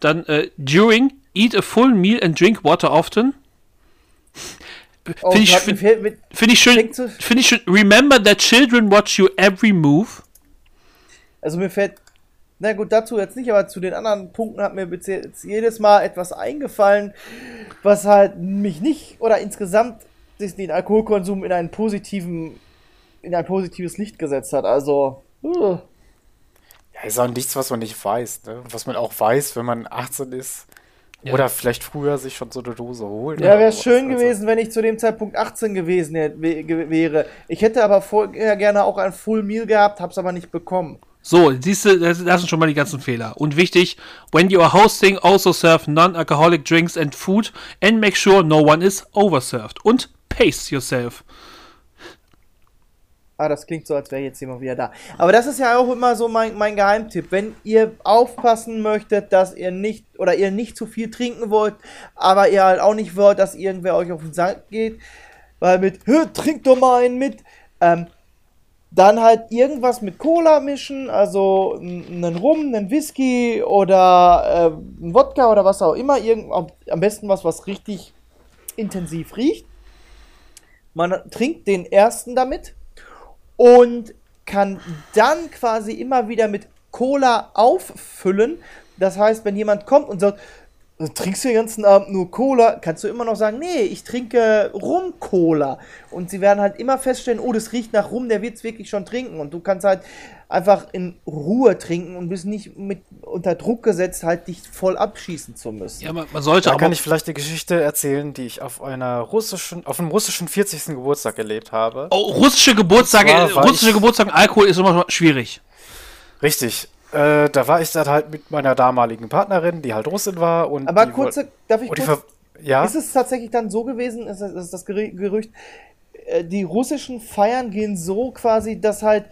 Dann äh, during, eat a full meal and drink water often. oh, Finde ich, find, find ich schön. Finde ich schön. Remember that children watch you every move. Also mir fällt, na gut, dazu jetzt nicht, aber zu den anderen Punkten hat mir bis jetzt jedes Mal etwas eingefallen, was halt mich nicht oder insgesamt sich den Alkoholkonsum in einen positiven, in ein positives Licht gesetzt hat. Also, uh, Ja, ist auch nichts, was man nicht weiß, ne? Was man auch weiß, wenn man 18 ist. Oder vielleicht früher sich schon so eine Dose holt. Ja, wäre sowas. schön Also, gewesen, wenn ich zu dem Zeitpunkt 18 gewesen wäre. Ich hätte aber vorher gerne auch ein Full Meal gehabt, hab's aber nicht bekommen. So, siehst du, das, das sind schon mal die ganzen Fehler. Und wichtig, when you are hosting, also serve non-alcoholic drinks and food and make sure no one is overserved. Und pace yourself. Ah, das klingt so, als wäre jetzt jemand wieder da. Aber das ist ja auch immer so mein, mein Geheimtipp. Wenn ihr aufpassen möchtet, dass ihr nicht oder ihr nicht zu viel trinken wollt, aber ihr halt auch nicht wollt, dass irgendwer euch auf den Sack geht, weil mit, "Hö, trink doch mal einen mit, ähm, dann halt irgendwas mit Cola mischen, also einen Rum, einen Whisky oder äh, einen Wodka oder was auch immer, irgend, am besten was, was richtig intensiv riecht. Man trinkt den ersten damit und kann dann quasi immer wieder mit Cola auffüllen. Das heißt, wenn jemand kommt und sagt, trinkst du den ganzen Abend nur Cola, kannst du immer noch sagen, nee, ich trinke Rum-Cola. Und sie werden halt immer feststellen, oh, das riecht nach Rum, der wird es wirklich schon trinken. Und du kannst halt einfach in Ruhe trinken und bist nicht mit unter Druck gesetzt, halt dich voll abschießen zu müssen. Ja, man, man sollte da kann ich vielleicht die Geschichte erzählen, die ich auf einer russischen, auf einem russischen 40. Geburtstag erlebt habe. Oh, russische Geburtstage, russische Geburtstag, Alkohol ist immer schwierig. Richtig. Äh, da war ich dann halt mit meiner damaligen Partnerin, die halt Russin war. Und Aber kurze, darf ich kurz, ja? Ist es tatsächlich dann so gewesen, ist das, ist das Gerücht, äh, die russischen Feiern gehen so quasi, dass halt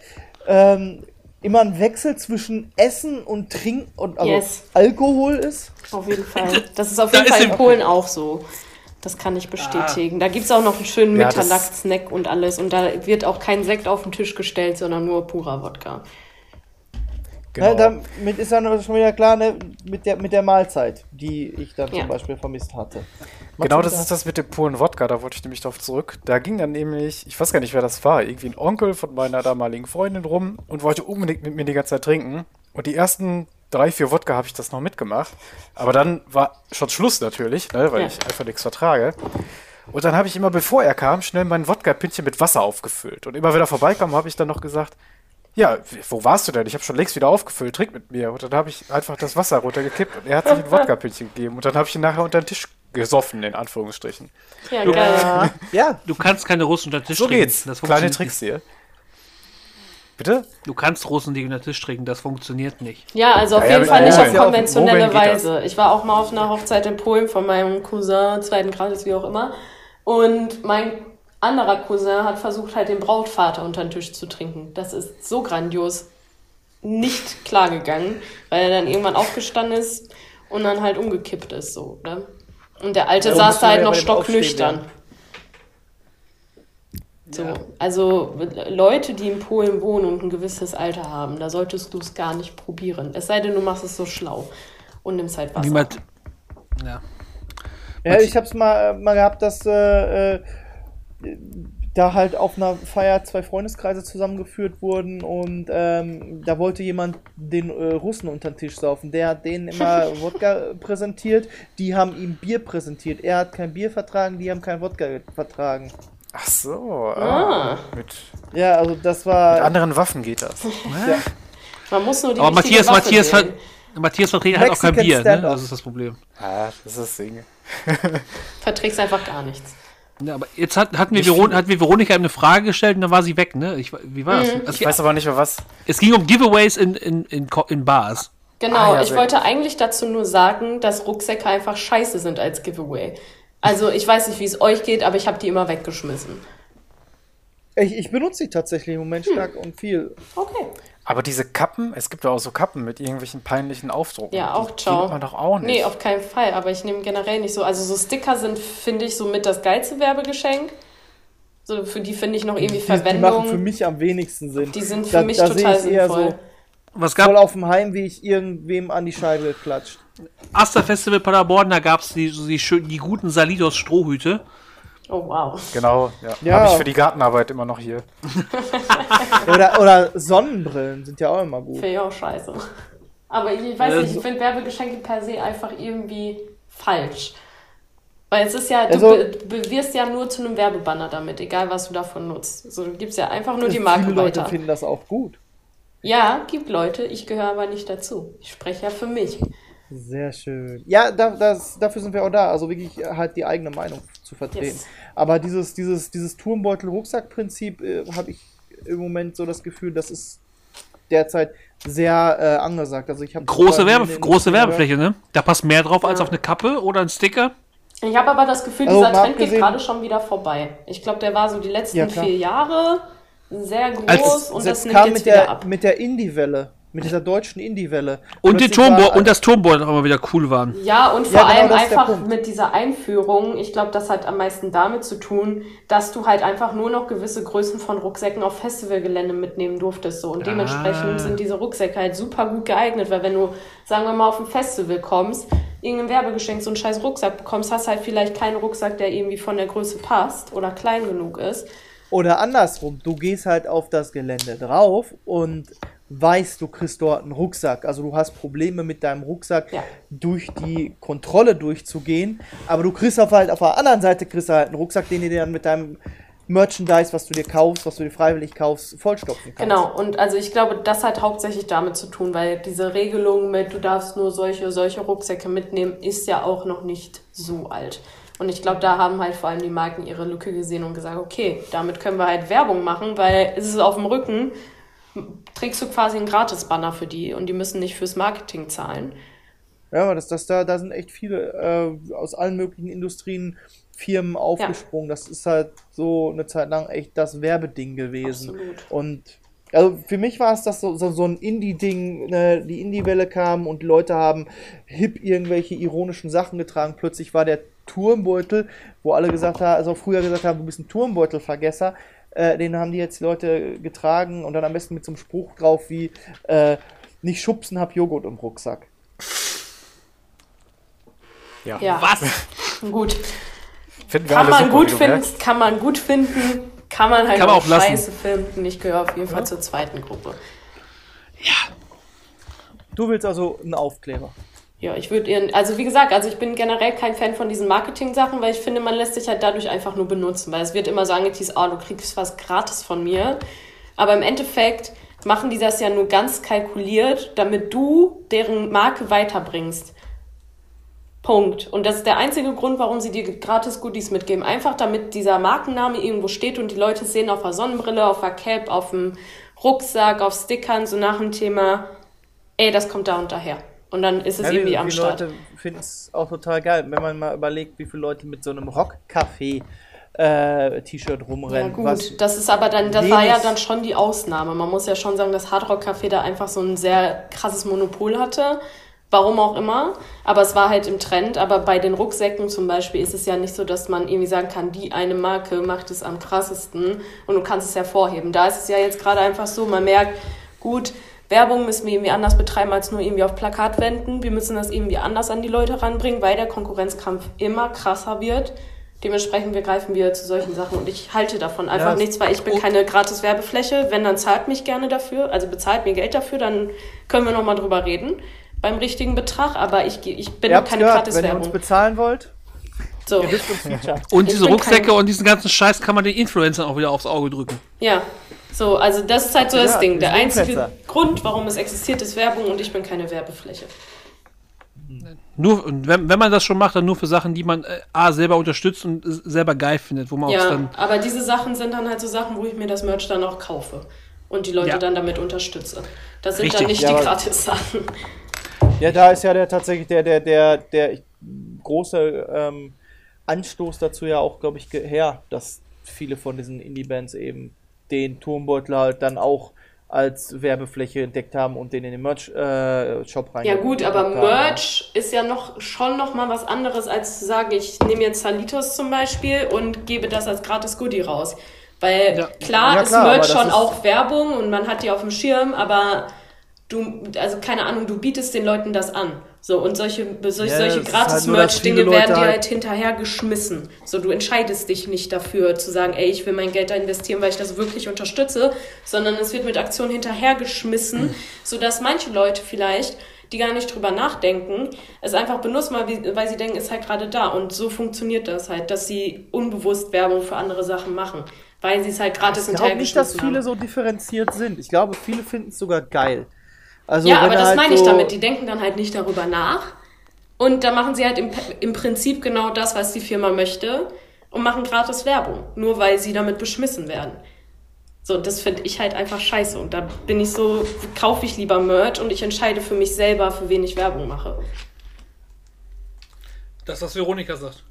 ähm, immer ein Wechsel zwischen Essen und Trinken und also yes. Alkohol ist? Auf jeden Fall. Das ist auf jeden Fall in Polen auch so. Das kann ich bestätigen. Ah. Da gibt es auch noch einen schönen ja, Mittagssnack und alles. Und da wird auch kein Sekt auf den Tisch gestellt, sondern nur purer Wodka. Genau. Ne, damit ist dann schon wieder klar, ne, mit, der, mit der Mahlzeit, die ich dann ja. zum Beispiel vermisst hatte. Magst genau, das ist das mit dem puren Wodka, da wollte ich nämlich drauf zurück. Da ging dann nämlich, ich weiß gar nicht, wer das war, irgendwie ein Onkel von meiner damaligen Freundin rum und wollte unbedingt mit mir die ganze Zeit trinken. Und die ersten drei, vier Wodka habe ich das noch mitgemacht. Aber dann war schon Schluss natürlich, ne, weil ja. ich einfach nichts vertrage. Und dann habe ich immer, bevor er kam, schnell mein Wodka-Pintchen mit Wasser aufgefüllt. Und immer wenn er vorbeikam, habe ich dann noch gesagt, ja, wo warst du denn? Ich habe schon längst wieder aufgefüllt, trink mit mir. Und dann habe ich einfach das Wasser runtergekippt und er hat sich ein Wodka-Pünktchen gegeben. Und dann habe ich ihn nachher unter den Tisch gesoffen, in Anführungsstrichen. Ja, du, geil. ja. Du kannst keine Russen unter den Tisch so trinken. So geht's. Kleine Tricks hier. Bitte? Du kannst Russen, die unter den Tisch trinken, das funktioniert nicht. Ja, also auf ja, jeden ja, Fall nicht auf konventionelle Weise. Ich war auch mal auf einer Hochzeit in Polen von meinem Cousin, zweiten Grades, wie auch immer. Und mein anderer Cousin hat versucht, halt den Brautvater unter den Tisch zu trinken. Das ist so grandios nicht klar gegangen, weil er dann irgendwann aufgestanden ist und dann halt umgekippt ist, so, ne? Und der Alte ja, saß da halt noch stocknüchtern. So, ja. also Leute, die in Polen wohnen und ein gewisses Alter haben, da solltest du es gar nicht probieren. Es sei denn, du machst es so schlau und nimmst halt Wasser. Niemand, ja. Ja, ich hab's mal, mal gehabt, dass äh, äh da halt auf einer Feier zwei Freundeskreise zusammengeführt wurden und ähm, da wollte jemand den äh, Russen unter den Tisch saufen. Der hat denen immer Wodka präsentiert, die haben ihm Bier präsentiert. Er hat kein Bier vertragen, die haben kein Wodka vertragen. Ach so, ah. mit, ja, also das war. Mit anderen Waffen geht das. ja. Man muss nur die Aber Matthias, Matthias, ver Matthias verträgt halt auch kein Bier, ne? Das ist das Problem. Ah, das ist das Ding. Verträgst einfach gar nichts. Ja, aber jetzt hat, hatten wir Veron hat mir Veronika eine Frage gestellt und dann war sie weg, ne? Ich, wie war das? Mhm. Also, ich weiß aber nicht mehr was. Es ging um Giveaways in, in, in, in Bars. Genau, ah, ja, ich wollte eigentlich dazu nur sagen, dass Rucksäcke einfach scheiße sind als Giveaway. Also ich weiß nicht, wie es euch geht, aber ich habe die immer weggeschmissen. Ich, ich benutze sie tatsächlich im Moment hm. stark und viel. Okay. Aber diese Kappen, es gibt ja auch so Kappen mit irgendwelchen peinlichen Aufdrucken. Ja, auch ciao. Die man doch auch nicht. Nee, auf keinen Fall. Aber ich nehme generell nicht so. Also so Sticker sind, finde ich, so mit das geilste Werbegeschenk. So, für die finde ich noch irgendwie die, Verwendung. Die machen für mich am wenigsten Sinn. Die sind für da, mich da total sinnvoll. So Was gab voll auf dem Heimweg irgendwem an die Scheibe geklatscht. Asta Festival Paderborn, da gab es die, die, die, die guten Salidos Strohhüte. Oh, wow. Genau, ja. ja. Habe ich für die Gartenarbeit immer noch hier. oder, oder Sonnenbrillen sind ja auch immer gut. Finde ich auch scheiße. Aber ich, weiß nicht, ich finde Werbegeschenke per se einfach irgendwie falsch. Weil es ist ja, du also, wirst ja nur zu einem Werbebanner damit, egal was du davon nutzt. So, du gibst ja einfach nur die Marke viele weiter. Leute finden das auch gut. Ja, gibt Leute, ich gehöre aber nicht dazu. Ich spreche ja für mich. Sehr schön. Ja, da, das, dafür sind wir auch da. Also wirklich halt die eigene Meinung zu vertreten. Yes. Aber dieses, dieses, dieses Turmbeutel-Rucksack-Prinzip äh, habe ich im Moment so das Gefühl, das ist derzeit sehr äh, angesagt. Also ich große, Werbe, große Werbefläche, ne? Da passt mehr drauf ja. als auf eine Kappe oder ein Sticker. Ich habe aber das Gefühl, also, dieser Trend geht gerade schon wieder vorbei. Ich glaube, der war so die letzten ja, vier Jahre sehr groß als, und das, das nimmt jetzt wieder ab. Mit der Indie-Welle. Mit dieser deutschen Indie-Welle. Und, die Turmbo und das Turmboard auch mal wieder cool waren. Ja, und vor ja, genau, allem einfach mit dieser Einführung, ich glaube, das hat am meisten damit zu tun, dass du halt einfach nur noch gewisse Größen von Rucksäcken auf Festivalgelände mitnehmen durftest. So. Und ah. dementsprechend sind diese Rucksäcke halt super gut geeignet, weil wenn du, sagen wir mal, auf ein Festival kommst, irgendein Werbegeschenk so einen scheiß Rucksack bekommst, hast halt vielleicht keinen Rucksack, der irgendwie von der Größe passt oder klein genug ist. Oder andersrum, du gehst halt auf das Gelände drauf und weißt, du kriegst dort einen Rucksack. Also du hast Probleme mit deinem Rucksack Ja. durch die Kontrolle durchzugehen, aber du kriegst auf halt auf der anderen Seite kriegst du halt einen Rucksack, den du dir dann mit deinem Merchandise, was du dir kaufst, was du dir freiwillig kaufst, vollstopfen kannst. Genau, und also ich glaube, das hat hauptsächlich damit zu tun, weil diese Regelung mit, du darfst nur solche, solche Rucksäcke mitnehmen, ist ja auch noch nicht so alt. Und ich glaube, da haben halt vor allem die Marken ihre Lücke gesehen und gesagt, okay, damit können wir halt Werbung machen, weil es ist auf dem Rücken, trägst du quasi einen Gratis-Banner für die und die müssen nicht fürs Marketing zahlen. Ja, das, das, da, da sind echt viele äh, aus allen möglichen Industrien, Firmen aufgesprungen. Das ist halt so eine Zeit lang echt das Werbeding gewesen. Absolut. Und also für mich war es das so, so, so ein Indie-Ding, ne? die Indie-Welle kam und Leute haben hip irgendwelche ironischen Sachen getragen. Plötzlich war der Turmbeutel, wo alle gesagt haben, also früher gesagt haben, du bist ein Turmbeutelvergesser. Äh, den haben die jetzt die Leute getragen und dann am besten mit so einem Spruch drauf wie äh, nicht schubsen, hab Joghurt im Rucksack. Ja. Ja, Was? gut. Finden wir Kann man gut finden, merkst. kann man gut finden, kann man halt Kann man auch auch scheiße finden. Ich gehöre auf jeden Fall zur zweiten Gruppe. Du willst also einen Aufkleber. Ja, ich würde ihren, also wie gesagt, also ich bin generell kein Fan von diesen Marketing-Sachen, weil ich finde, man lässt sich halt dadurch einfach nur benutzen, weil es wird immer so angeteased, oh, du kriegst was gratis von mir. Aber im Endeffekt machen die das ja nur ganz kalkuliert, damit du deren Marke weiterbringst. Punkt. Und das ist der einzige Grund, warum sie dir gratis Goodies mitgeben. Einfach damit dieser Markenname irgendwo steht und die Leute sehen auf der Sonnenbrille, auf der Cap, auf dem Rucksack, auf Stickern, so nach dem Thema, ey, das kommt da und daher. Und dann ist es Ja, irgendwie die, am die Start. Leute finden es auch total geil, wenn man mal überlegt, wie viele Leute mit so einem Rockcafé äh, T-Shirt Ja rumrennen. gut, was das ist aber dann, das war ja dann schon die Ausnahme. Man muss ja schon sagen, dass Hardrock Café da einfach so ein sehr krasses Monopol hatte. Warum auch immer. Aber es war halt im Trend. Aber bei den Rucksäcken zum Beispiel ist es ja nicht so, dass man irgendwie sagen kann, die eine Marke macht es am krassesten und du kannst es hervorheben. Da ist es ja jetzt gerade einfach so, man merkt, gut, Werbung müssen wir irgendwie anders betreiben als nur irgendwie auf Plakatwänden. Wir müssen das irgendwie anders an die Leute ranbringen, weil der Konkurrenzkampf immer krasser wird. Dementsprechend wir greifen wir zu solchen Sachen und ich halte davon einfach Ja, nichts, weil ich bin keine gratis Werbefläche. Wenn, dann zahlt mich gerne dafür, also bezahlt mir Geld dafür, dann können wir nochmal drüber reden beim richtigen Betrag, aber ich, geh- ich bin Ihr habt's keine gehört, wenn ihr uns bezahlen wollt, So. Und Ich diese Rucksäcke kein- und diesen ganzen Scheiß kann man den Influencern auch wieder aufs Auge drücken. ja. So, also das ist halt so das Ja, Ding. Der einzige. Grund, warum es existiert, ist Werbung und ich bin keine Werbefläche. Nur, wenn, wenn man das schon macht, dann nur für Sachen, die man äh, A, selber unterstützt und äh, selber geil findet, wo man auch Ja, dann. aber diese Sachen sind dann halt so Sachen, wo ich mir das Merch dann auch kaufe und die Leute Ja. dann damit unterstütze. Das sind Richtig. dann nicht Ja, die Gratis-Sachen. Ja, da ist ja der tatsächlich der, der, der, der große ähm, Anstoß dazu ja auch, glaube ich, her, dass viele von diesen Indie-Bands eben den Turmbeutel halt dann auch als Werbefläche entdeckt haben und den in den Merch-Shop rein. Ja gut, aber Merch ist ja noch schon noch mal was anderes, als zu sagen, ich nehme jetzt Salitos zum Beispiel und gebe das als gratis Goodie raus. Weil Ja. klar Ja, ist klar, aber Merch schon ist- auch Werbung und man hat die auf dem Schirm, aber du, also keine Ahnung, du bietest den Leuten das an. So, und solche, solche, Ja, solche halt Gratis-Merch-Dinge Leute werden dir halt- halt hinterher geschmissen. So, du entscheidest dich nicht dafür zu sagen, ey, ich will mein Geld da investieren, weil ich das wirklich unterstütze, sondern es wird mit Aktionen hinterher geschmissen, sodass manche Leute vielleicht, die gar nicht drüber nachdenken, es einfach benutzen, weil, weil sie denken, es ist halt gerade da. Und so funktioniert das halt, dass sie unbewusst Werbung für andere Sachen machen, weil sie es halt gratis Ich hinterher glaube nicht, dass viele haben. so differenziert sind. Ich glaube, viele finden es sogar geil. Also, Ja, aber er das halt meine ich so- damit. Die denken dann halt nicht darüber nach. Und da machen sie halt im, im Prinzip genau das, was die Firma möchte und machen gratis Werbung. Nur weil sie damit beschmissen werden. So, das finde ich halt einfach scheiße. Und da bin ich so, kaufe ich lieber Merch und ich entscheide für mich selber, für wen ich Werbung mache. Das, was Veronika sagt.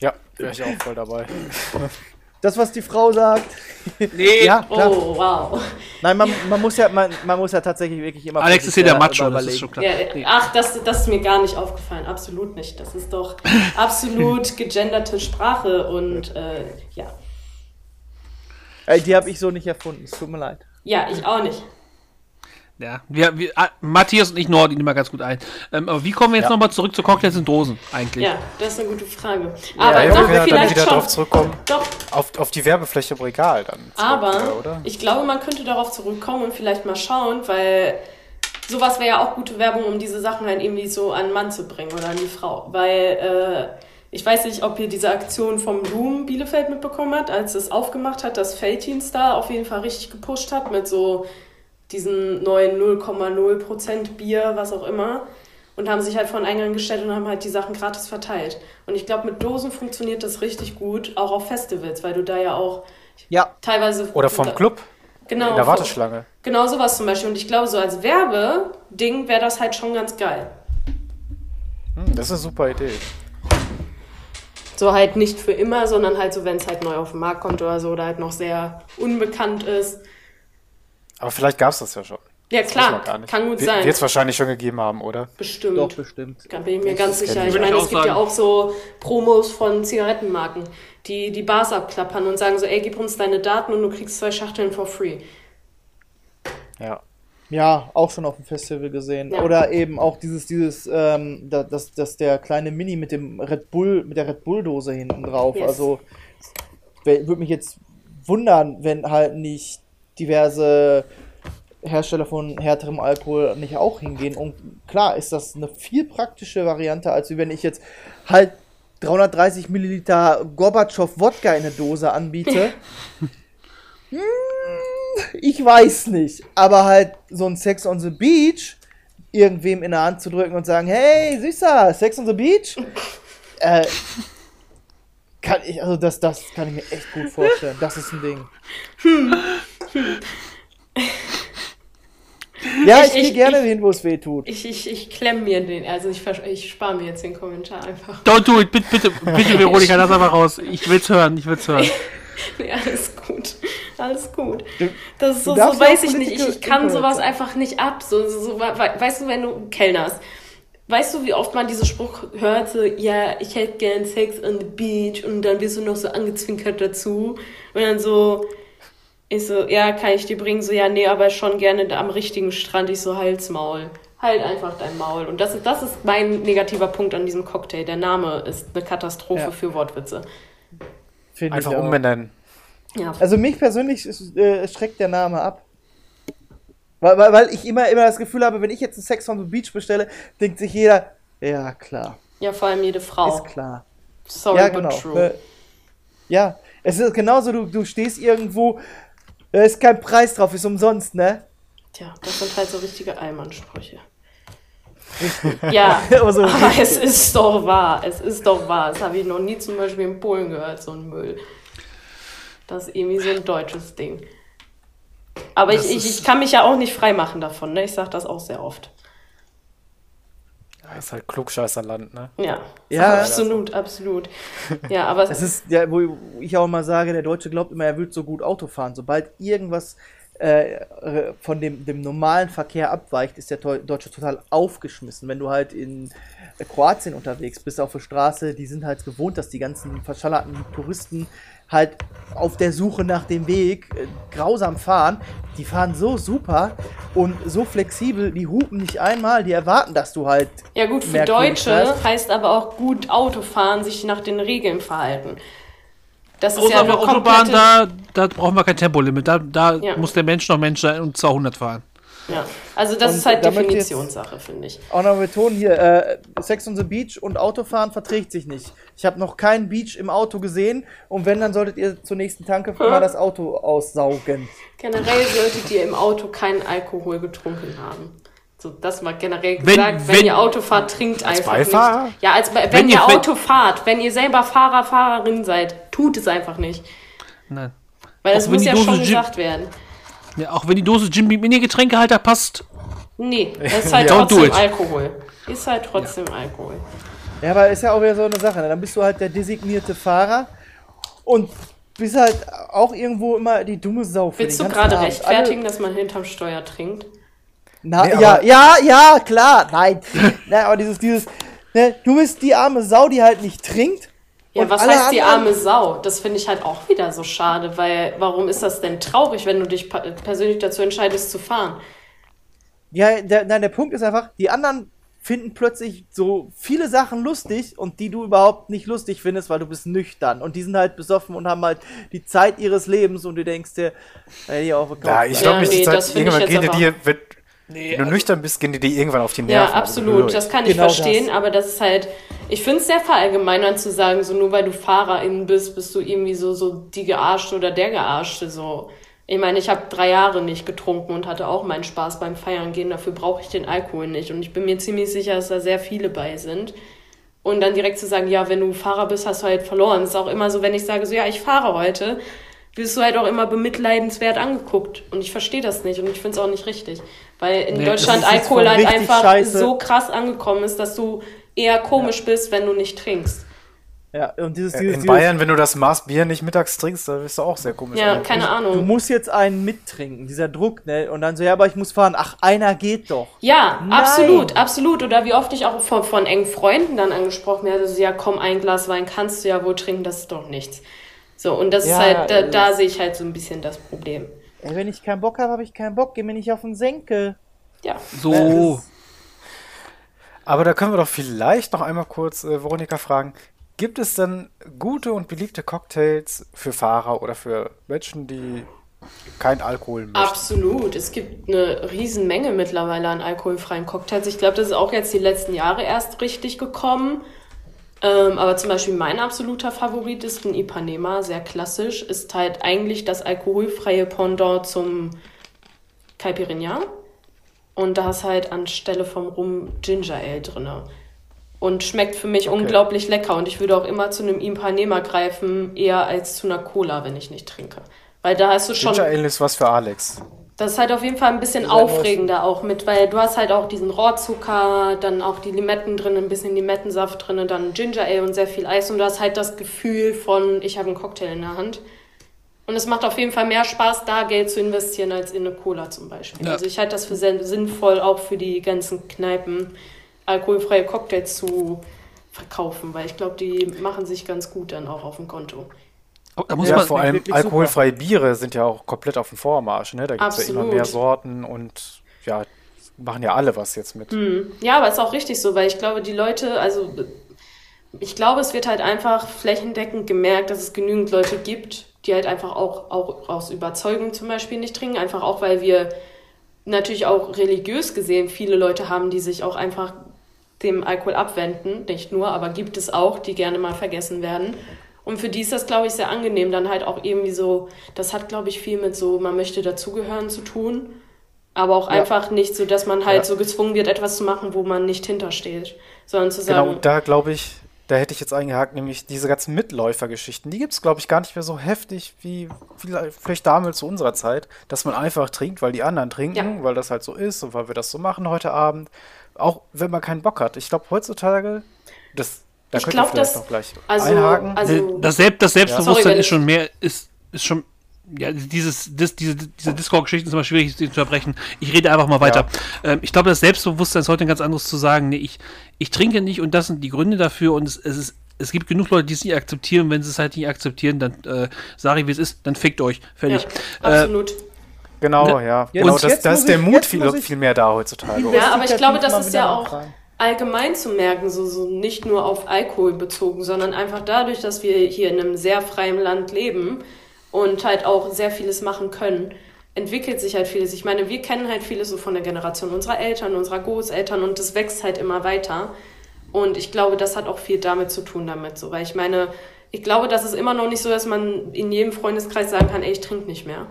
Ja, wäre ich auch voll dabei. Das, was die Frau sagt. Nee, Ja, klar. Oh, wow. Nein, man, man, muss ja, man, man muss ja tatsächlich wirklich immer. Alex ist hier der Macho, das ist schon klar. Ja, ach, das, das ist mir gar nicht aufgefallen. Absolut nicht. Das ist doch absolut gegenderte Sprache und äh, ja. Ey, die habe ich so nicht erfunden. Es tut mir leid. Ja, ich auch nicht. Ja, wir, wir, ah, Matthias und ich norden ihn immer ganz gut ein. Ähm, aber wie kommen wir jetzt Ja. nochmal zurück zu Cocktails in Dosen eigentlich? Ja, das ist eine gute Frage. Aber ja, doch, wir dann vielleicht wieder schon. darauf zurückkommen. Doch, Auf, auf die Werbefläche im Regal dann. aber oder? ich glaube, man könnte darauf zurückkommen und vielleicht mal schauen, weil sowas wäre ja auch gute Werbung, um diese Sachen halt irgendwie so an den Mann zu bringen oder an die Frau. Weil äh, ich weiß nicht, ob ihr diese Aktion vom Loom Bielefeld mitbekommen habt, als es aufgemacht hat, dass Feltins da auf jeden Fall richtig gepusht hat mit so diesen neuen 0,0% Bier, was auch immer. Und haben sich halt vor den Eingang gestellt und haben halt die Sachen gratis verteilt. Und ich glaube, mit Dosen funktioniert das richtig gut, auch auf Festivals, weil du da ja auch Ja, teilweise. Oder vom Club Genau. in der Warteschlange. Genau sowas zum Beispiel. Und ich glaube, so als Werbeding wäre das halt schon ganz geil. Hm, das ist eine super Idee. So halt nicht für immer, sondern halt so, wenn es halt neu auf den Markt kommt oder so, oder halt noch sehr unbekannt ist. Aber vielleicht gab es das ja schon. Ja, Das klar, kann gut sein. Wird es wahrscheinlich schon gegeben haben, oder? Bestimmt. doch, bestimmt. Da bin ich mir ganz sicher. Ich wir. meine, ich es gibt auch ja sagen. auch so Promos von Zigarettenmarken, die die Bars abklappern und sagen so, ey, gib uns deine Daten und du kriegst zwei Schachteln for free. Ja. Ja, auch schon auf dem Festival gesehen. Ja. Oder eben auch dieses, dieses, ähm, da- dass, dass der kleine Mini mit dem Red Bull, mit der Red Bull-Dose hinten drauf. Yes. Also würde mich jetzt wundern, wenn halt nicht diverse Hersteller von härterem Alkohol nicht auch hingehen. Und klar ist das eine viel praktische Variante, als wenn ich jetzt halt 330 Milliliter Gorbatschow Wodka in eine Dose anbiete. Hm, ich weiß nicht. Aber halt so ein Sex on the Beach irgendwem in der Hand zu drücken und sagen, hey, Süßer, Sex on the Beach? äh, kann ich, also das, das kann ich mir echt gut vorstellen. Das ist ein Ding. Ja, ich, Ich- gehe gerne ich- hin, wo es weh tut. Ich, ich, ich klemm mir den, also ich, ich spare mir jetzt den Kommentar einfach. Don't do it, bitte, bitte, bitte, Veronika, lass einfach raus. Ich will's hören, ich will's hören. Nee, alles gut. Alles gut. Das ist so, so weiß ich nicht. Ich, ich kann sowas einfach nicht ab. So, so, so, we- weißt du, wenn du kellnerst, weißt du, wie oft man diesen Spruch hört, so, ja, ich hätte gern Sex on the beach und dann wirst du noch so angezwinkert dazu und dann so, ich so, ja, kann ich dir bringen? So, ja, nee, aber schon gerne am richtigen Strand. Ich so, halt's Maul. Halt einfach dein Maul. Und das ist, das ist mein negativer Punkt an diesem Cocktail. Der Name ist eine Katastrophe Ja. für Wortwitze. Finde Einfach umbenennen. Ja. Also mich persönlich äh, schreckt der Name ab. Weil, weil, weil ich immer, immer das Gefühl habe, wenn ich jetzt einen Sex on the Beach bestelle, denkt sich jeder, ja klar, ja, vor allem jede Frau. ist klar. Sorry, ja, but genau. true. Äh, ja, es ist genauso, du, du stehst irgendwo, da ist kein Preis drauf, ist umsonst, ne? Tja, das sind halt so richtige Allmannsprüche. ja, Aber so aber es ist doch wahr. Es ist doch wahr. Das habe ich noch nie zum Beispiel in Polen gehört, so ein Müll. Das ist irgendwie so ein deutsches Ding. Aber ich, Das ich, ich kann mich ja auch nicht freimachen davon. Ne? Ich sage das auch sehr oft. Ja, ist halt Klugscheißerland, ne? Ja, Ja. absolut, absolut. Ja, aber Es ist ja, wo ich auch immer sage, der Deutsche glaubt immer, er würde so gut Auto fahren. Sobald irgendwas äh, von dem, dem normalen Verkehr abweicht, ist der Deutsche total aufgeschmissen. Wenn du halt in äh, Kroatien unterwegs bist auf der Straße, die sind halt gewohnt, dass die ganzen verschallerten Touristen halt auf der Suche nach dem Weg äh, grausam fahren. Die fahren so super und so flexibel, die hupen nicht einmal, die erwarten, dass du halt ja gut, für Deutsche fährst. heißt aber auch gut Autofahren, sich nach den Regeln verhalten. Das ist Außer ja auf der eine Autobahn, da, da brauchen wir kein Tempolimit. Da, da Ja. muss der Mensch noch Mensch sein und 200 fahren. Ja, also das Und ist halt Definitionssache, finde ich. Auch noch betonen hier, äh, Sex on the Beach und Autofahren verträgt sich nicht. Ich habe noch keinen Beach im Auto gesehen und wenn, dann solltet ihr zur nächsten Tanke mal das Auto aussaugen. Generell solltet ihr im Auto keinen Alkohol getrunken haben. So, das mal generell Wenn- gesagt. Wenn, wenn- ihr Auto fahrt, trinkt einfach Beifahrer? nicht. Ja, als, wenn, Wenn ihr ihr- wenn- Auto fahrt, wenn ihr selber Fahrer, Fahrerin seid, tut es einfach nicht. Nein. Weil das Auch wenn muss ja schon gesagt werden. Ja, auch wenn die Dose Jim Beam in den Getränkehalter passt. Nee, das ist halt trotzdem. Alkohol. Ist halt trotzdem Alkohol. Ja, aber ist ja auch wieder so eine Sache. Ne? Dann bist du halt der designierte Fahrer und bist halt auch irgendwo immer die dumme Sau für Willst du gerade Abend. rechtfertigen, dass man hinterm Steuer trinkt? Na, Nee, ja, ja, ja, klar, nein. Na, aber dieses, dieses, ne, du bist die arme Sau, die halt nicht trinkt. Ja, und was heißt die arme Sau? Das finde ich halt auch wieder so schade, weil warum ist das denn traurig, wenn du dich persönlich dazu entscheidest zu fahren? Ja, der, nein, der Punkt ist einfach, die anderen finden plötzlich so viele Sachen lustig und die du überhaupt nicht lustig findest, weil du bist nüchtern. Und die sind halt besoffen und haben halt die Zeit ihres Lebens und du denkst dir, ey, auf Ja, ich glaube ja, nicht, nee, die Zeit, irgendwann geht dir, wird, Nee, Wenn du nüchtern bist, gehen die dir irgendwann auf die Nerven. Ja, absolut, das kann ich genau verstehen, das. aber das ist halt, ich finde es sehr verallgemeinern zu sagen, so nur weil du Fahrerin bist, bist du irgendwie so, so die Gearschte oder der Gearschte, so. Ich meine, ich habe drei Jahre nicht getrunken und hatte auch meinen Spaß beim Feiern gehen. Dafür brauche ich den Alkohol nicht. Und ich bin mir ziemlich sicher, dass da sehr viele bei sind. Und dann direkt zu sagen, ja, wenn du Fahrer bist, hast du halt verloren. Das ist auch immer so, wenn ich sage, so, ja, ich fahre heute, wirst du halt auch immer bemitleidenswert angeguckt. Und ich verstehe das nicht und ich finde es auch nicht richtig. Weil in nee, Deutschland Alkohol halt einfach scheiße. so krass angekommen ist, dass du eher komisch ja. bist, wenn du nicht trinkst. Ja, und dieses, dieses In Bayern, dieses, wenn du das Maß Bier nicht mittags trinkst, dann bist du auch sehr komisch. Ja, keine du, Ahnung. Du musst jetzt einen mittrinken, dieser Druck, ne? Und dann so, ja, aber ich muss fahren. Ach, einer geht doch. Ja, Nein. absolut, absolut. Oder wie oft ich auch von, von engen Freunden dann angesprochen werde, so, ja, komm, ein Glas Wein kannst du ja wohl trinken, das ist doch nichts. So, und das ja, ist halt, da, da sehe ich halt so ein bisschen das Problem. Ey, wenn ich keinen Bock habe, habe ich keinen Bock. Geh mir nicht auf den Senkel. Ja. So. Aber da können wir doch vielleicht noch einmal kurz äh, Veronika fragen. Gibt es denn gute und beliebte Cocktails für Fahrer oder für Menschen, die kein Alkohol möchten? Absolut. Es gibt eine Riesenmenge mittlerweile an alkoholfreien Cocktails. Ich glaube, das ist auch jetzt die letzten Jahre erst richtig gekommen. Ähm, aber zum Beispiel mein absoluter Favorit ist ein Ipanema, sehr klassisch. Ist halt eigentlich das alkoholfreie Pendant zum Caipirinha. Und da ist halt anstelle vom Rum Ginger Ale drinne und schmeckt für mich okay. unglaublich lecker. Und ich würde auch immer zu einem Ipanema greifen, eher als zu einer Cola, wenn ich nicht trinke. Weil da hast du schon. Ginger Ale ist was für Alex. Das ist halt auf jeden Fall ein bisschen aufregender auch mit, weil du hast halt auch diesen Rohrzucker, dann auch die Limetten drin, ein bisschen Limettensaft drin, dann Ginger Ale und sehr viel Eis und du hast halt das Gefühl von, ich habe einen Cocktail in der Hand. Und es macht auf jeden Fall mehr Spaß, da Geld zu investieren, als in eine Cola zum Beispiel. Ja. Also ich halte das für sehr sinnvoll, auch für die ganzen Kneipen alkoholfreie Cocktails zu verkaufen, weil ich glaube, die machen sich ganz gut dann auch auf dem Konto. Da muss ja, man vor allem alkoholfreie super. Biere sind ja auch komplett auf dem Vormarsch. Ne? Da gibt es ja immer mehr Sorten und ja, machen ja alle was jetzt mit. Hm. Ja, aber ist auch richtig so, weil ich glaube, die Leute, also ich glaube, es wird halt einfach flächendeckend gemerkt, dass es genügend Leute gibt, die halt einfach auch, auch aus Überzeugung zum Beispiel nicht trinken, einfach auch, weil wir natürlich auch religiös gesehen viele Leute haben, die sich auch einfach dem Alkohol abwenden, nicht nur, aber gibt es auch, die gerne mal vergessen werden. Und für die ist das, glaube ich, sehr angenehm, dann halt auch irgendwie so, das hat, glaube ich, viel mit so, man möchte dazugehören zu tun, aber auch ja. einfach nicht so, dass man halt ja. so gezwungen wird, etwas zu machen, wo man nicht hintersteht, sondern zu genau, sagen. Genau, da glaube ich, da hätte ich jetzt eingehakt, nämlich diese ganzen Mitläufergeschichten. Die gibt es, glaube ich, gar nicht mehr so heftig wie vielleicht damals zu unserer Zeit, dass man einfach trinkt, weil die anderen trinken, ja. weil das halt so ist und weil wir das so machen heute Abend. Auch wenn man keinen Bock hat. Ich glaube, heutzutage, das, da ich könnt glaub, das, noch gleich also, einhaken. Also, das, Selbst, das Selbstbewusstsein ja. ist schon mehr, ist, ist schon ja, dieses, das, diese, diese Discord-Geschichten ist immer schwierig zu unterbrechen. Ich rede einfach mal weiter. Ja. Ähm, ich glaube, das Selbstbewusstsein ist heute ein ganz anderes zu sagen, nee, ich, ich trinke nicht und das sind die Gründe dafür und es, es ist es gibt genug Leute, die es nicht akzeptieren. Wenn sie es halt nicht akzeptieren, dann äh, sage ich, wie es ist, dann fickt euch. Fertig. Ja, absolut. Äh, Genau, ne? ja. Genau, das, das ist der Mut viel, viel mehr da heutzutage. Ja, aber ich glaube, das ist ja auch allgemein zu merken, so, so nicht nur auf Alkohol bezogen, sondern einfach dadurch, dass wir hier in einem sehr freien Land leben und halt auch sehr vieles machen können, entwickelt sich halt vieles. Ich meine, wir kennen halt vieles so von der Generation unserer Eltern, unserer Großeltern und das wächst halt immer weiter. Und ich glaube, das hat auch viel damit zu tun damit, so, weil ich meine, ich glaube, das ist immer noch nicht so, dass man in jedem Freundeskreis sagen kann, ey, ich trinke nicht mehr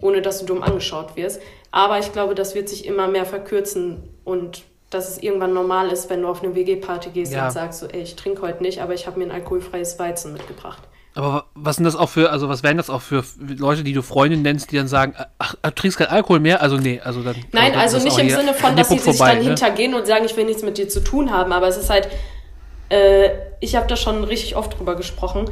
ohne dass du dumm angeschaut wirst. Aber ich glaube, das wird sich immer mehr verkürzen und dass es irgendwann normal ist, wenn du auf eine WG-Party gehst ja. und sagst so, ey, ich trinke heute nicht, aber ich habe mir ein alkoholfreies Weizen mitgebracht. Aber was sind das auch für, also was wären das auch für Leute, die du Freundin nennst, die dann sagen, ach, du trinkst kein Alkohol mehr? Also nee, also dann. Nein, also, also nicht im Sinne von, dass sie sich dann ne? hintergehen und sagen, ich will nichts mit dir zu tun haben, aber es ist halt, äh, ich habe da schon richtig oft drüber gesprochen,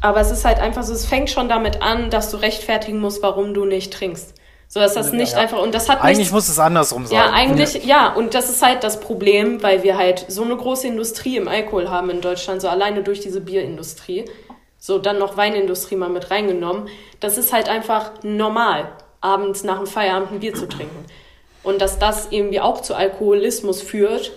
aber es ist halt einfach so, es fängt schon damit an, dass du rechtfertigen musst, warum du nicht trinkst. So dass das nicht ja, ja. einfach und das hat eigentlich nichts, muss es andersrum sein. Ja, eigentlich ja. und das ist halt das Problem, weil wir halt so eine große Industrie im Alkohol haben in Deutschland, so alleine durch diese Bierindustrie, so dann noch Weinindustrie mal mit reingenommen. Das ist halt einfach normal, abends nach dem Feierabend ein Bier zu trinken. Und dass das irgendwie auch zu Alkoholismus führt,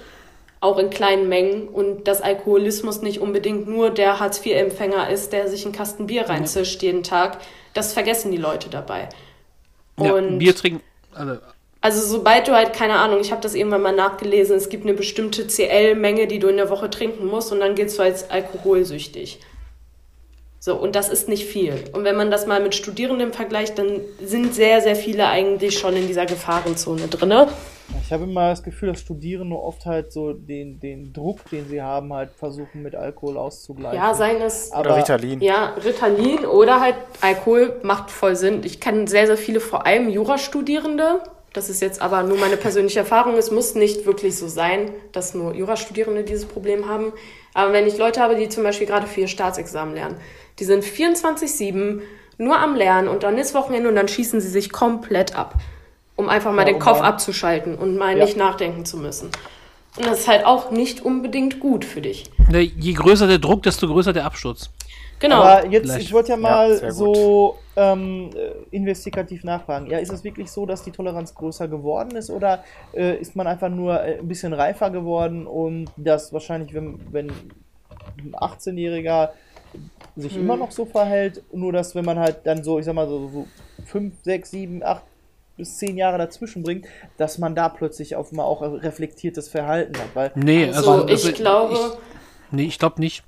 auch in kleinen Mengen. Und dass Alkoholismus nicht unbedingt nur der Hartz-IV-Empfänger ist, der sich einen Kasten Bier reinzischt jeden Tag. Das vergessen die Leute dabei. Ja, Und Bier trinken. Also, also sobald du halt, keine Ahnung, ich habe das irgendwann mal nachgelesen, es gibt eine bestimmte CL-Menge, die du in der Woche trinken musst und dann giltst du als alkoholsüchtig. So, und das ist nicht viel. Und wenn man das mal mit Studierenden vergleicht, dann sind sehr, sehr viele eigentlich schon in dieser Gefahrenzone drin. Ich habe immer das Gefühl, dass Studierende oft halt so den, den Druck, den sie haben, halt versuchen mit Alkohol auszugleichen. Ja, seien es Aber- Oder Ritalin. Ja, Ritalin oder halt Alkohol macht voll Sinn. Ich kenne sehr, sehr viele, vor allem Jurastudierende. Das ist jetzt aber nur meine persönliche Erfahrung. Es muss nicht wirklich so sein, dass nur Jurastudierende dieses Problem haben. Aber wenn ich Leute habe, die zum Beispiel gerade für ihr Staatsexamen lernen, die sind 24-7 nur am Lernen und dann ist Wochenende und dann schießen sie sich komplett ab, um einfach mal Ja, den um Kopf mal- abzuschalten und mal Ja. nicht nachdenken zu müssen. Und das ist halt auch nicht unbedingt gut für dich. ne, je größer der Druck, desto größer der Absturz. Genau. Aber jetzt, Vielleicht. ich wollte ja Ja, mal gut. so ähm, äh, investigativ nachfragen. Ja, ist es wirklich so, dass die Toleranz größer geworden ist oder äh, ist man einfach nur äh, ein bisschen reifer geworden und das wahrscheinlich, wenn, wenn ein 18-Jähriger sich Hm. immer noch so verhält, nur dass wenn man halt dann so, ich sag mal so, so 5, 6, 7, 8 bis 10 Jahre dazwischen bringt, dass man da plötzlich auf mal auch reflektiertes Verhalten hat. Weil Nee, Also, also, ich also, glaube, Ich, nee, ich glaube nicht.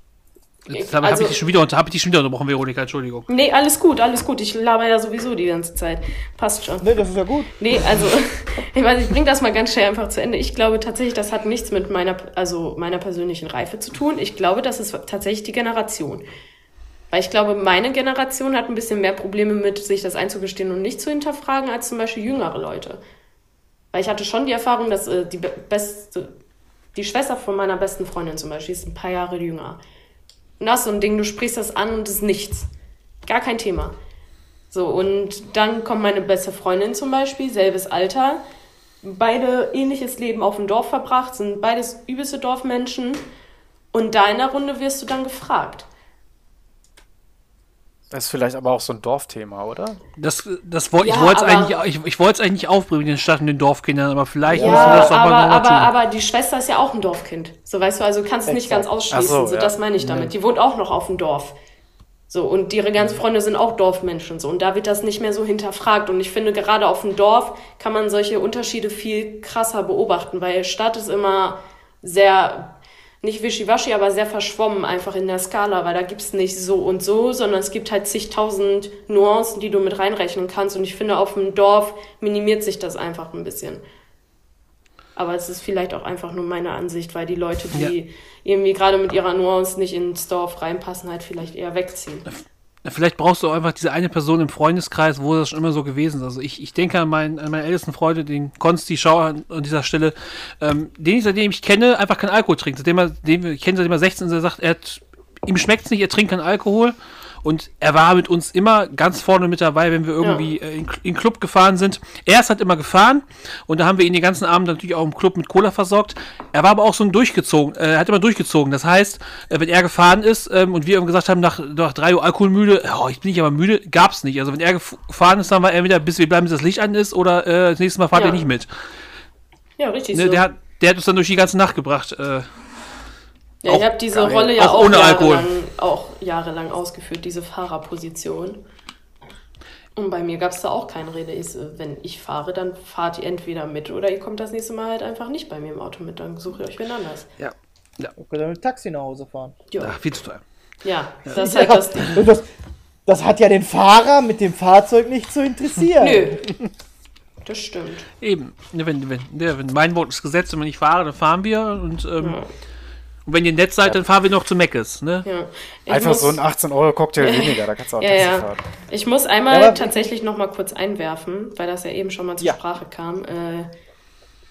Jetzt Ich- habe also- ich, dich schon wieder hab ich dich schon wieder unterbrochen, Veronika, Entschuldigung. Nee, alles gut, alles gut. Ich laber ja sowieso die ganze Zeit. Passt schon. ne, das ist ja gut. Nee, also, ich weiß, ich bring das mal ganz schnell einfach zu Ende. Ich glaube tatsächlich, das hat nichts mit meiner, also meiner persönlichen Reife zu tun. Ich glaube, das ist tatsächlich die Generation. Weil ich glaube, meine Generation hat ein bisschen mehr Probleme mit, sich das einzugestehen und nicht zu hinterfragen, als zum Beispiel jüngere Leute. Weil ich hatte schon die Erfahrung, dass äh, die be- beste, die Schwester von meiner besten Freundin zum Beispiel ist ein paar Jahre jünger. Und das ist so ein Ding, du sprichst das an und es ist nichts. Gar kein Thema. So, und dann kommt meine beste Freundin zum Beispiel, selbes Alter. Beide ähnliches Leben auf dem Dorf verbracht, sind beides übelste Dorfmenschen. Und da in der Runde wirst du dann gefragt. Das ist vielleicht aber auch so ein Dorfthema, oder? Das, das woll, Ja, ich wollte es aber- eigentlich, ich, ich wollte es eigentlich nicht aufbringen mit den Stadt und den Dorfkindern, aber vielleicht Ja, müssen wir das aber, mal nochmal aber, tun. aber die Schwester ist ja auch ein Dorfkind. So, weißt du, also kannst du nicht ganz ausschließen. So, so, ja. das meine ich damit. Die wohnt auch noch auf dem Dorf. So, und ihre ganzen Freunde sind auch Dorfmenschen. So, und da wird das nicht mehr so hinterfragt. Und ich finde, gerade auf dem Dorf kann man solche Unterschiede viel krasser beobachten, weil Stadt ist immer sehr, nicht wischiwaschi, aber sehr verschwommen einfach in der Skala, weil da gibt's nicht so und so, sondern es gibt halt zigtausend Nuancen, die du mit reinrechnen kannst. Und ich finde, auf dem Dorf minimiert sich das einfach ein bisschen. Aber es ist vielleicht auch einfach nur meine Ansicht, weil die Leute, die irgendwie gerade mit ihrer Nuance nicht ins Dorf reinpassen, halt vielleicht eher wegziehen. Vielleicht brauchst du auch einfach diese eine Person im Freundeskreis, wo das schon immer so gewesen ist. Also ich, ich denke an meinen, an meinen ältesten Freund, den Konsti Schau an, dieser Stelle, ähm, den ich seitdem ich kenne, einfach keinen Alkohol trinkt. Seitdem er, den wir kennen, seitdem er 16 ist, er sagt, er hat, ihm schmeckt's nicht, er trinkt keinen Alkohol. Und er war mit uns immer ganz vorne mit dabei, wenn wir irgendwie äh, in, in den Club gefahren sind. Er ist halt immer gefahren und da haben wir ihn den ganzen Abend natürlich auch im Club mit Cola versorgt. Er war aber auch so ein durchgezogen, äh, er hat immer durchgezogen. Das heißt, äh, wenn er gefahren ist ähm, und wir ihm gesagt haben, nach, nach drei Uhr alkoholmüde, oh, ich bin nicht aber müde, gab's nicht. Also wenn er gef- gefahren ist, dann war er wieder, bis wir bleiben, bis das Licht an ist oder äh, das nächste Mal fahrt Ja. er nicht mit. Ja, richtig Ne, so. der, hat, der hat uns dann durch die ganze Nacht gebracht. Äh, ja, auch ich habe diese geil. Rolle ja Auch auch, ohne Alkohol. jahrelang, auch jahrelang ausgeführt, diese Fahrerposition. Und bei mir gab es da auch keine Rede. Ich, so, wenn ich fahre, dann fahrt ihr entweder mit oder ihr kommt das nächste Mal halt einfach nicht bei mir im Auto mit. Dann suche ich euch wen anders. ja. Ja, Ich kann mit Taxi nach Hause fahren. Ja, ach, viel zu teuer. ja das ist halt das Ding. Und das, das hat ja den Fahrer mit dem Fahrzeug nicht zu interessieren. Nö. Das stimmt. Eben. Ne, Wenn, wenn, ne, wenn mein Wort ist Gesetz, wenn wir nicht fahren, dann fahren wir. Und, ähm, Ja. Und wenn ihr nett seid, dann fahren wir noch zu Meckes. Ne? Ja. Ich Einfach muss- so ein 18-Euro-Cocktail weniger, da kannst du auch Ja, Taxi ja. fahren. Ich muss einmal Ja, aber- tatsächlich noch mal kurz einwerfen, weil das ja eben schon mal zur Ja. Sprache kam. Äh,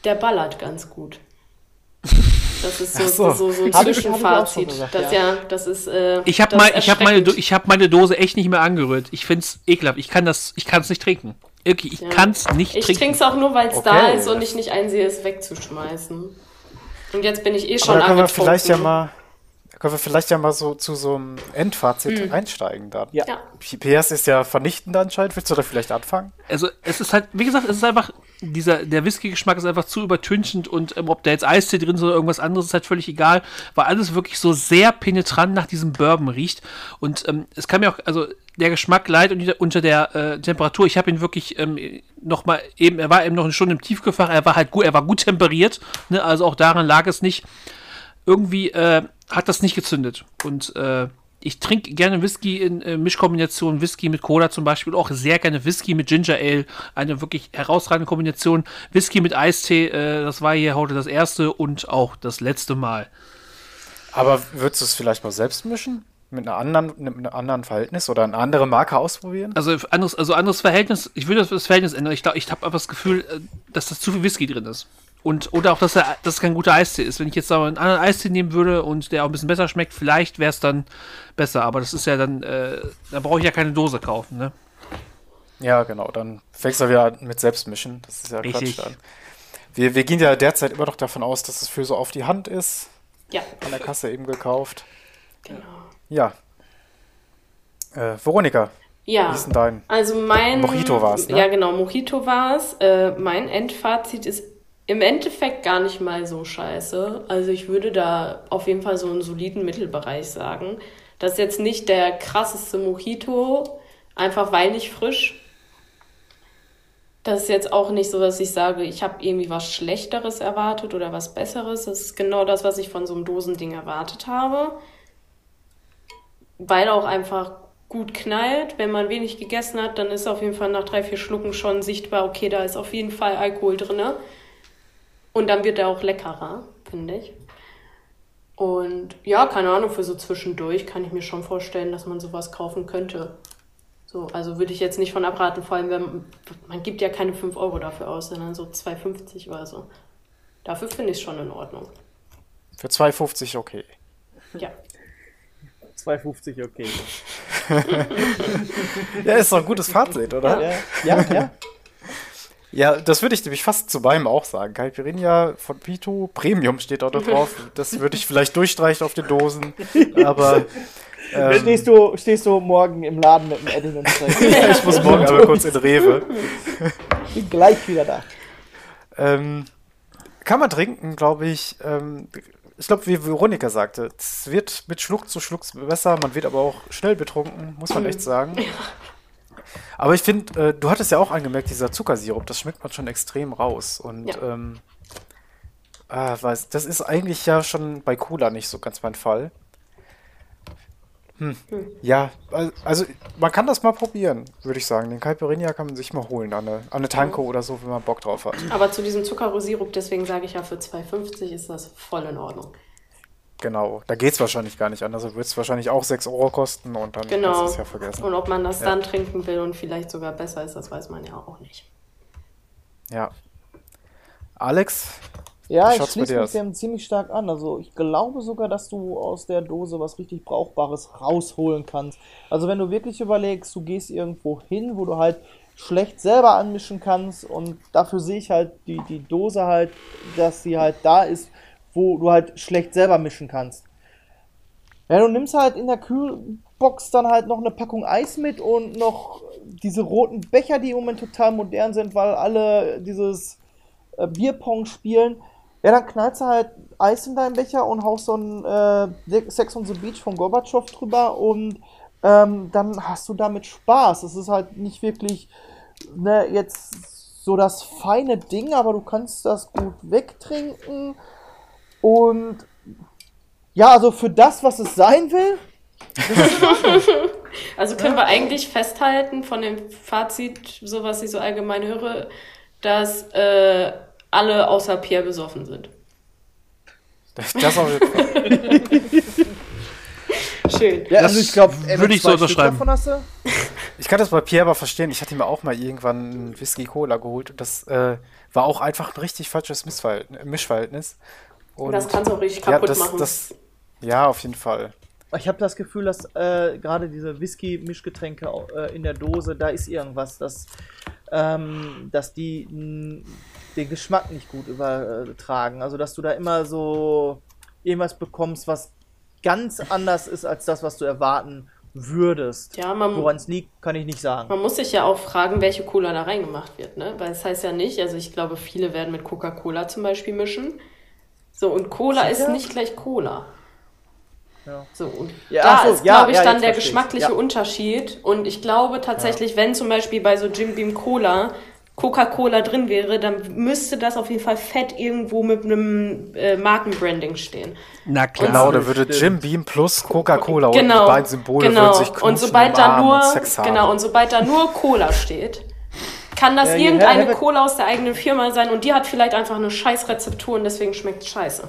der ballert ganz gut. Das ist so, so. so. so, ein ich- ich Zwischenfazit. gesagt, das ja. ja, das ist. Äh, Ich habe ich meine, Do- ich hab meine Dose echt nicht mehr angerührt. Ich find's ekelhaft. Ich kann das, ich kann's nicht trinken. Wirklich, ich Ja. kann's nicht Ich trinken. trinke es auch nur, weil es Okay. da ist und ich nicht einsehe, es wegzuschmeißen. Und jetzt bin ich eh schon Aber da können wir vielleicht ja mal, können wir vielleicht ja mal so zu so einem Endfazit Hm. einsteigen dann. Ja. Ja. PS ist ja vernichtend anscheinend. Willst du da vielleicht anfangen? Also es ist halt, wie gesagt, es ist einfach, dieser, der Whisky-Geschmack ist einfach zu übertünchend und ähm, ob da jetzt Eistee drin ist oder irgendwas anderes, ist halt völlig egal, weil alles wirklich so sehr penetrant nach diesem Bourbon riecht. Und ähm, es kann mir auch, also der Geschmack leidet unter, unter der äh, Temperatur. Ich habe ihn wirklich ähm, noch mal eben, er war eben noch eine Stunde im Tiefgefach, er war halt gut, er war gut temperiert, ne? also auch daran lag es nicht. Irgendwie äh, hat das nicht gezündet. Und äh, ich trinke gerne Whisky in äh, Mischkombinationen, Whisky mit Cola zum Beispiel, auch sehr gerne Whisky mit Ginger Ale, eine wirklich herausragende Kombination. Whisky mit Eistee, äh, das war hier heute das erste und auch das letzte Mal. Aber würdest du es vielleicht mal selbst mischen? Mit einer anderen, mit einem anderen Verhältnis oder eine andere Marke ausprobieren? Also anderes, also anderes Verhältnis, ich würde das Verhältnis ändern. Ich glaube, ich habe einfach das Gefühl, äh, dass das zu viel Whisky drin ist. Und, oder auch, dass, er, dass es kein guter Eistee ist. Wenn ich jetzt aber einen anderen Eistee nehmen würde und der auch ein bisschen besser schmeckt, vielleicht wäre es dann besser. Aber das ist ja dann, äh, da brauche ich ja keine Dose kaufen, ne? Ja, genau. Dann fängst du wieder an mit Selbstmischen. Das ist ja Richtig. Quatsch dann. Wir, wir gehen ja derzeit immer noch davon aus, dass es für so auf die Hand ist. Ja, An der Kasse eben gekauft. genau. Ja. Äh, Veronika, Ja. wie ist denn dein? Also mein Mojito war's, ne? Ja, genau, Mojito war es. Äh, mein Endfazit ist im Endeffekt gar nicht mal so scheiße. Also ich würde da auf jeden Fall so einen soliden Mittelbereich sagen. Das ist jetzt nicht der krasseste Mojito, einfach weil nicht frisch. Das ist jetzt auch nicht so, dass ich sage, ich habe irgendwie was Schlechteres erwartet oder was Besseres. Das ist genau das, was ich von so einem Dosending erwartet habe. Weil auch einfach gut knallt. Wenn man wenig gegessen hat, dann ist auf jeden Fall nach drei, vier Schlucken schon sichtbar, okay, da ist auf jeden Fall Alkohol drin. Und dann wird er auch leckerer, finde ich. Und ja, keine Ahnung, für so zwischendurch kann ich mir schon vorstellen, dass man sowas kaufen könnte. So, also würde ich jetzt nicht von abraten, vor allem, wenn man gibt ja keine 5 Euro dafür aus, sondern so 2,50 oder so. Dafür finde ich es schon in Ordnung. Für 2,50 okay. Ja. 2,50, okay. Ja, ist doch ein gutes Fazit, oder? Ja, ja, ja. Ja, das würde ich nämlich fast zu meinem auch sagen. Caipirinha von Pito, Premium steht auch da drauf. Das würde ich vielleicht durchstreichen auf den Dosen. Aber ähm, Stehst, du, stehst du morgen im Laden mit dem Edding und sagst, ich muss morgen aber kurz in Rewe. ich bin gleich wieder da. Ähm, kann man trinken, glaube ich. Ähm, ich glaube, wie Veronika sagte, es wird mit Schluck zu Schluck besser. Man wird aber auch schnell betrunken, muss man echt sagen. Aber ich finde, äh, du hattest ja auch angemerkt, dieser Zuckersirup, das schmeckt man schon extrem raus. Und Ja. ähm, ah, weiß, das ist eigentlich ja schon bei Cola nicht so ganz mein Fall. Hm. Ja, al- also man kann das mal probieren, würde ich sagen. Den Caipirinha kann man sich mal holen an eine, an eine Tanke oder so, wenn man Bock drauf hat. Aber zu diesem Zuckerrosirup, deswegen sage ich ja, für 2,50 ist das voll in Ordnung. Genau, da geht es wahrscheinlich gar nicht anders. Da wird es wahrscheinlich auch 6 Euro kosten und dann Genau. hast du es ja vergessen. Und ob man das Ja. dann trinken will und vielleicht sogar besser ist, das weiß man ja auch nicht. Ja. Alex, Ja, ich schließe mich dem ziemlich stark an. Also ich glaube sogar, dass du aus der Dose was richtig Brauchbares rausholen kannst. Also wenn du wirklich überlegst, du gehst irgendwo hin, wo du halt schlecht selber anmischen kannst und dafür sehe ich halt die, die Dose halt, dass sie halt da ist, wo du halt schlecht selber mischen kannst. Ja, du nimmst halt in der Kühlbox dann halt noch eine Packung Eis mit und noch diese roten Becher, die im Moment total modern sind, weil alle dieses äh, Bierpong spielen. Ja, dann knallst du halt Eis in deinen Becher und haust so ein äh, Sex on the Beach von Gorbatschow drüber und ähm, dann hast du damit Spaß. Es ist halt nicht wirklich ne, jetzt so das feine Ding, aber du kannst das gut wegtrinken und ja, also für das, was es sein will, Also können wir eigentlich festhalten von dem Fazit, so was ich so allgemein höre, dass äh, alle außer Pierre besoffen sind. das, das auf jeden Fall. Schön. ja, Das also ich glaube, würde ich so unterschreiben. Ich kann das bei Pierre aber verstehen. Ich hatte mir auch mal irgendwann einen Whisky Cola geholt und das äh, war auch einfach ein richtig falsches Missverhältnis, Mischverhältnis. Und Das kannst du auch richtig ja, kaputt das, machen. Das, ja, auf jeden Fall. Ich habe das Gefühl, dass äh, gerade diese Whisky-Mischgetränke äh, in der Dose, da ist irgendwas, dass, ähm, dass die mh, den Geschmack nicht gut übertragen. Also, dass du da immer so irgendwas bekommst, was ganz anders ist als das, was du erwarten würdest. Ja, man- Woran es liegt, kann ich nicht sagen. Man muss sich ja auch fragen, welche Cola da reingemacht wird, ne? Weil es heißt ja nicht, also ich glaube, viele werden mit Coca-Cola zum Beispiel mischen. So, und Cola ist nicht gleich Cola. Ja. So, und Ja, da so, ist, ja, glaube ich, ja, dann jetzt der geschmackliche Ja. Unterschied. Und ich glaube tatsächlich, wenn zum Beispiel bei so Jim Beam Cola Coca-Cola drin wäre, dann müsste das auf jeden Fall fett irgendwo mit einem äh, Markenbranding stehen. Na klar. Genau, da würde. Jim Beam plus Coca-Cola und Genau, die beiden Symbole genau. würden sich und sobald da nur und genau und sobald da nur Cola steht, kann das Ja, irgendeine Cola aus der eigenen Firma sein und die hat vielleicht einfach eine scheiß Rezeptur und deswegen schmeckt es scheiße.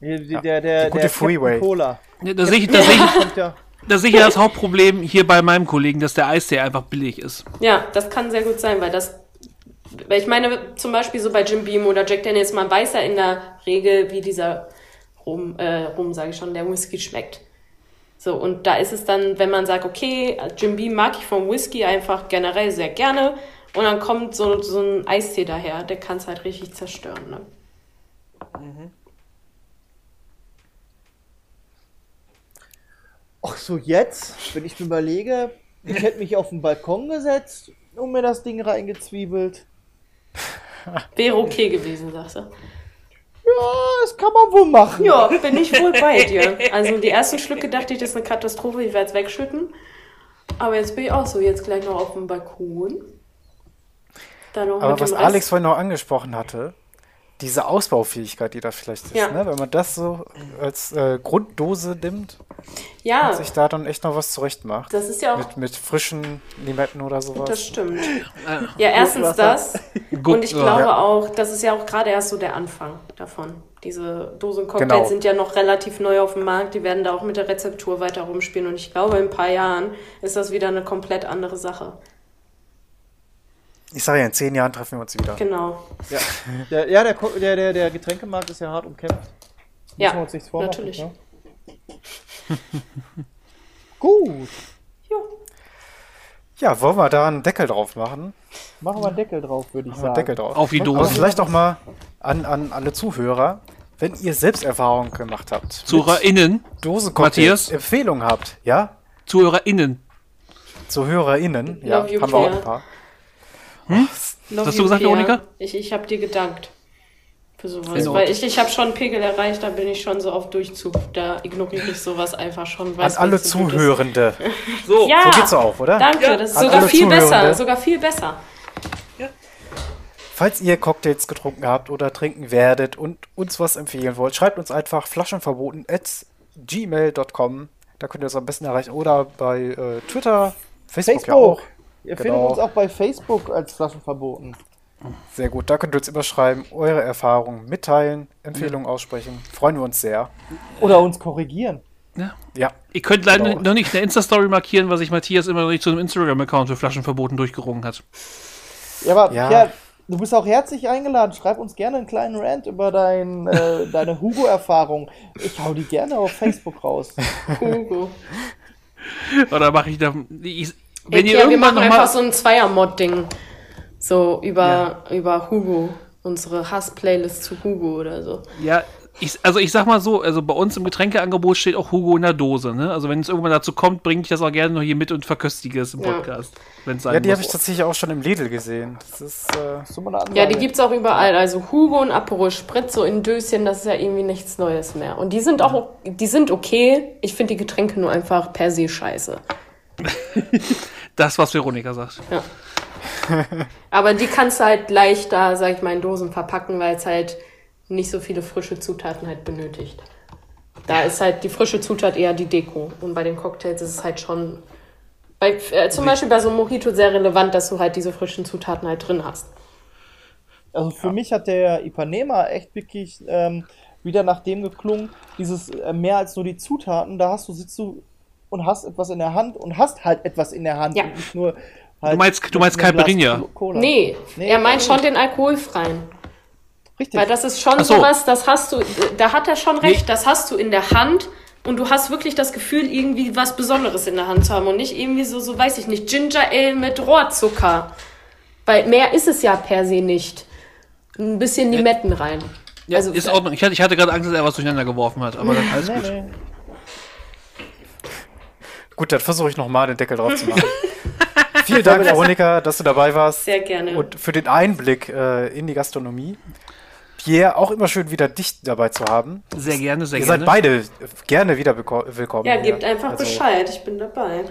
Der, der, der, die gute der Freeway. Cola. Ja, Da sehe ich, da ich, da sehe ich das Hauptproblem hier bei meinem Kollegen, dass der Eistee einfach billig ist. Ja, das kann sehr gut sein, weil das weil ich meine, zum Beispiel so bei Jim Beam oder Jack Daniels, man weiß ja in der Regel, wie dieser Rum, äh, Rum sage ich schon, der Whisky schmeckt. So, und da ist es dann, wenn man sagt, okay, Jim Beam mag ich vom Whisky einfach generell sehr gerne, und dann kommt so, so ein Eistee daher, der kann es halt richtig zerstören. Ne? Ach so, jetzt, wenn ich mir überlege, ich hätte mich auf den Balkon gesetzt und mir das Ding reingezwiebelt. Wäre okay gewesen, sagst du. Ja, das kann man wohl machen. Ja, bin ich wohl bei dir. Also die ersten Schlücke dachte ich, das ist eine Katastrophe, ich werde es wegschütten. Aber jetzt bin ich auch so, jetzt gleich noch auf dem Balkon. Dann Aber was. Alex vorhin noch angesprochen hatte, diese Ausbaufähigkeit, die da vielleicht ist, Ja. ne? wenn man das so als äh, Grunddose nimmt Ja, und sich da dann echt noch was zurecht macht. das ist ja auch Mit, mit frischen Limetten oder sowas. Das stimmt. Ja, erstens das. Und ich glaube Ja. auch, das ist ja auch gerade erst so der Anfang davon. Diese Dosencocktails Genau. sind ja noch relativ neu auf dem Markt. Die werden da auch mit der Rezeptur weiter rumspielen. Und ich glaube, in ein paar Jahren ist das wieder eine komplett andere Sache. Ich sage ja, in zehn Jahren treffen wir uns wieder. Genau. Ja, der, ja der, der, der, der Getränkemarkt ist ja hart umkämpft. Müssen Ja, wir uns nichts vormachen, natürlich. Ne? Gut, Jo. Ja, wollen wir da einen Deckel drauf machen? machen wir einen Deckel drauf, würde ich Machen wir sagen. einen Deckel drauf. Auf die Aber Dose. vielleicht auch mal an, an alle Zuhörer, wenn ihr Selbsterfahrungen gemacht habt. ZuhörerInnen, Dosencocktails, Matthias? Empfehlungen habt, ja? ZuhörerInnen. ZuhörerInnen, ja, haben wir auch ein paar. Love hast you, du gesagt, Pierre. Veronika? Ich, ich habe dir gedankt. Für sowas. In Weil ich, ich habe schon einen Pegel erreicht, da bin ich schon so auf Durchzug. Da ignoriere ich sowas einfach schon. An alle. Zuhörende. So, Ja, So geht's auch, oder? Danke, das ist An sogar viel besser. Sogar viel besser. Falls ihr Cocktails getrunken habt oder trinken werdet und uns was empfehlen wollt, schreibt uns einfach flaschenverboten at gmail.com. Da könnt ihr uns am besten erreichen. Oder bei äh, Twitter, Facebook, ja auch. Ihr Genau. findet uns auch bei Facebook als Flaschenverboten. Sehr gut. Da könnt ihr uns immer schreiben, eure Erfahrungen mitteilen, Empfehlungen aussprechen. Freuen wir uns sehr. Oder uns korrigieren. Ja. Ihr könnt leider Genau. noch nicht eine Insta-Story markieren, weil sich Matthias immer noch nicht zu einem Instagram-Account für Flaschenverboten durchgerungen hat. Ja, aber Ja. ja. du bist auch herzlich eingeladen. Schreib uns gerne einen kleinen Rant über dein, äh, deine Hugo-Erfahrung. Ich hau die gerne auf Facebook raus. Hugo. Oder mache ich da. Ich, wenn Ey, ihr Pierre, wir irgendwann machen noch einfach mal, so ein Zweier-Mod-Ding. So über, über Hugo. Unsere Hass-Playlist zu Hugo oder so. Ja, ich, also ich sag mal so, also bei uns im Getränkeangebot steht auch Hugo in der Dose, ne? Also wenn es irgendwann dazu kommt, bringe ich das auch gerne noch hier mit und verköstige es im Ja. Podcast. Sein Ja, die habe ich tatsächlich auch schon im Lidl gesehen. Das ist, äh, So eine Ansage. Ja, die gibt's auch überall. Also Hugo und Aperol Spritz so in Döschen, das ist ja irgendwie nichts Neues mehr. Und die sind auch, die sind okay. Ich finde die Getränke nur einfach per se scheiße. das, was Veronika sagt. Ja. Aber die kannst du halt leichter, sag ich mal, in Dosen verpacken, weil es halt nicht so viele frische Zutaten halt benötigt. Da ist halt die frische Zutat eher die Deko. Und bei den Cocktails ist es halt schon, bei, äh, zum Beispiel bei so einem Mojito sehr relevant, dass du halt diese frischen Zutaten halt drin hast. Also für mich hat der Ipanema echt wirklich ähm, wieder nach dem geklungen, dieses äh, mehr als nur die Zutaten, da hast du, sitzt du und hast etwas in der Hand und hast halt etwas in der Hand Ja. und nicht nur halt Du meinst- du meinst? Cola. Nee, Nee, er meint nee. schon den alkoholfreien. Richtig. Weil das ist schon so. sowas, das hast du, da hat er schon recht, das hast du in der Hand und du hast wirklich das Gefühl, irgendwie was Besonderes in der Hand zu haben und nicht irgendwie so, so weiß ich nicht, Ginger Ale mit Rohrzucker. Weil mehr ist es ja per se nicht. Ein bisschen Limetten rein. Ja, Also, ist Ordnung. Ich hatte, ich hatte gerade Angst, dass er was durcheinander geworfen hat, aber dann alles nee, gut. nee. Gut, dann versuche ich nochmal den Deckel drauf zu machen. Vielen Dank, Veronika, dass du dabei warst. Sehr gerne. Und für den Einblick äh, in die Gastronomie. Pierre, auch immer schön wieder dich dabei zu haben. Sehr gerne, sehr Ihr gerne. seid beide gerne wieder willkommen. ja, hier. gebt einfach Also, Bescheid, ich bin dabei.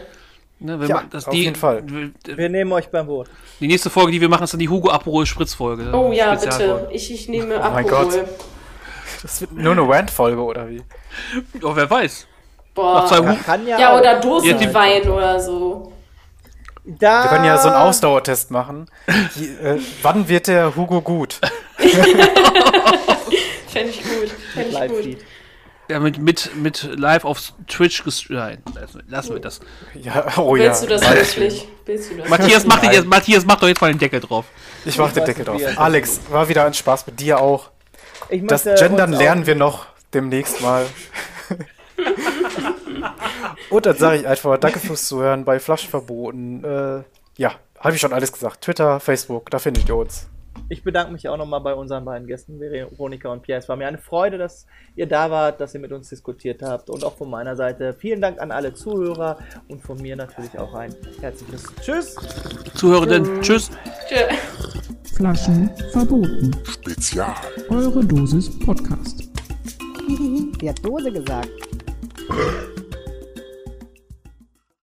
Ne, Ja, auf die, jeden Fall. Wir nehmen euch beim Boot. Die nächste Folge, die wir machen, ist dann die Hugo Aperol Spritzfolge. Oh ja, bitte. Ich, ich nehme Oh mein. Gott. Das wird nur eine Rant-Folge, oder wie? Oh, wer weiß. Boah. Zwei Kann, Hugo. kann ja, ja, auch. oder Dosenwein oder so. Da Wir können ja so einen Ausdauertest machen. Die, äh, wann wird der Hugo gut? Fände ich gut. Fände ich gut. Ja, mit, mit, mit live auf Twitch gestreamt. Nein, lassen wir- das. Ja, oh Willst ja. du das wirklich? Willst du das? Matthias, mach, jetzt, Matthias, mach doch jetzt mal den Deckel drauf. Ich mach den Deckel drauf. Alex, war wieder ein Spaß mit dir auch. Ich Das möchte Gendern lernen wir noch demnächst mal. Und dann sage ich einfach Danke fürs Zuhören bei Flaschenverboten. Äh, ja, habe ich schon alles gesagt. Twitter, Facebook, da findet ihr uns. Ich bedanke mich auch nochmal bei unseren beiden Gästen, Veronika und Pierre. Es war mir eine Freude, dass ihr da wart, dass ihr mit uns diskutiert habt. Und auch von meiner Seite vielen Dank an alle Zuhörer und von mir natürlich auch ein herzliches Tschüss. Zuhörenden, tschüss. Tschö. Flaschen verboten. Spezial. Eure Dosis Podcast. Die hat Dose gesagt.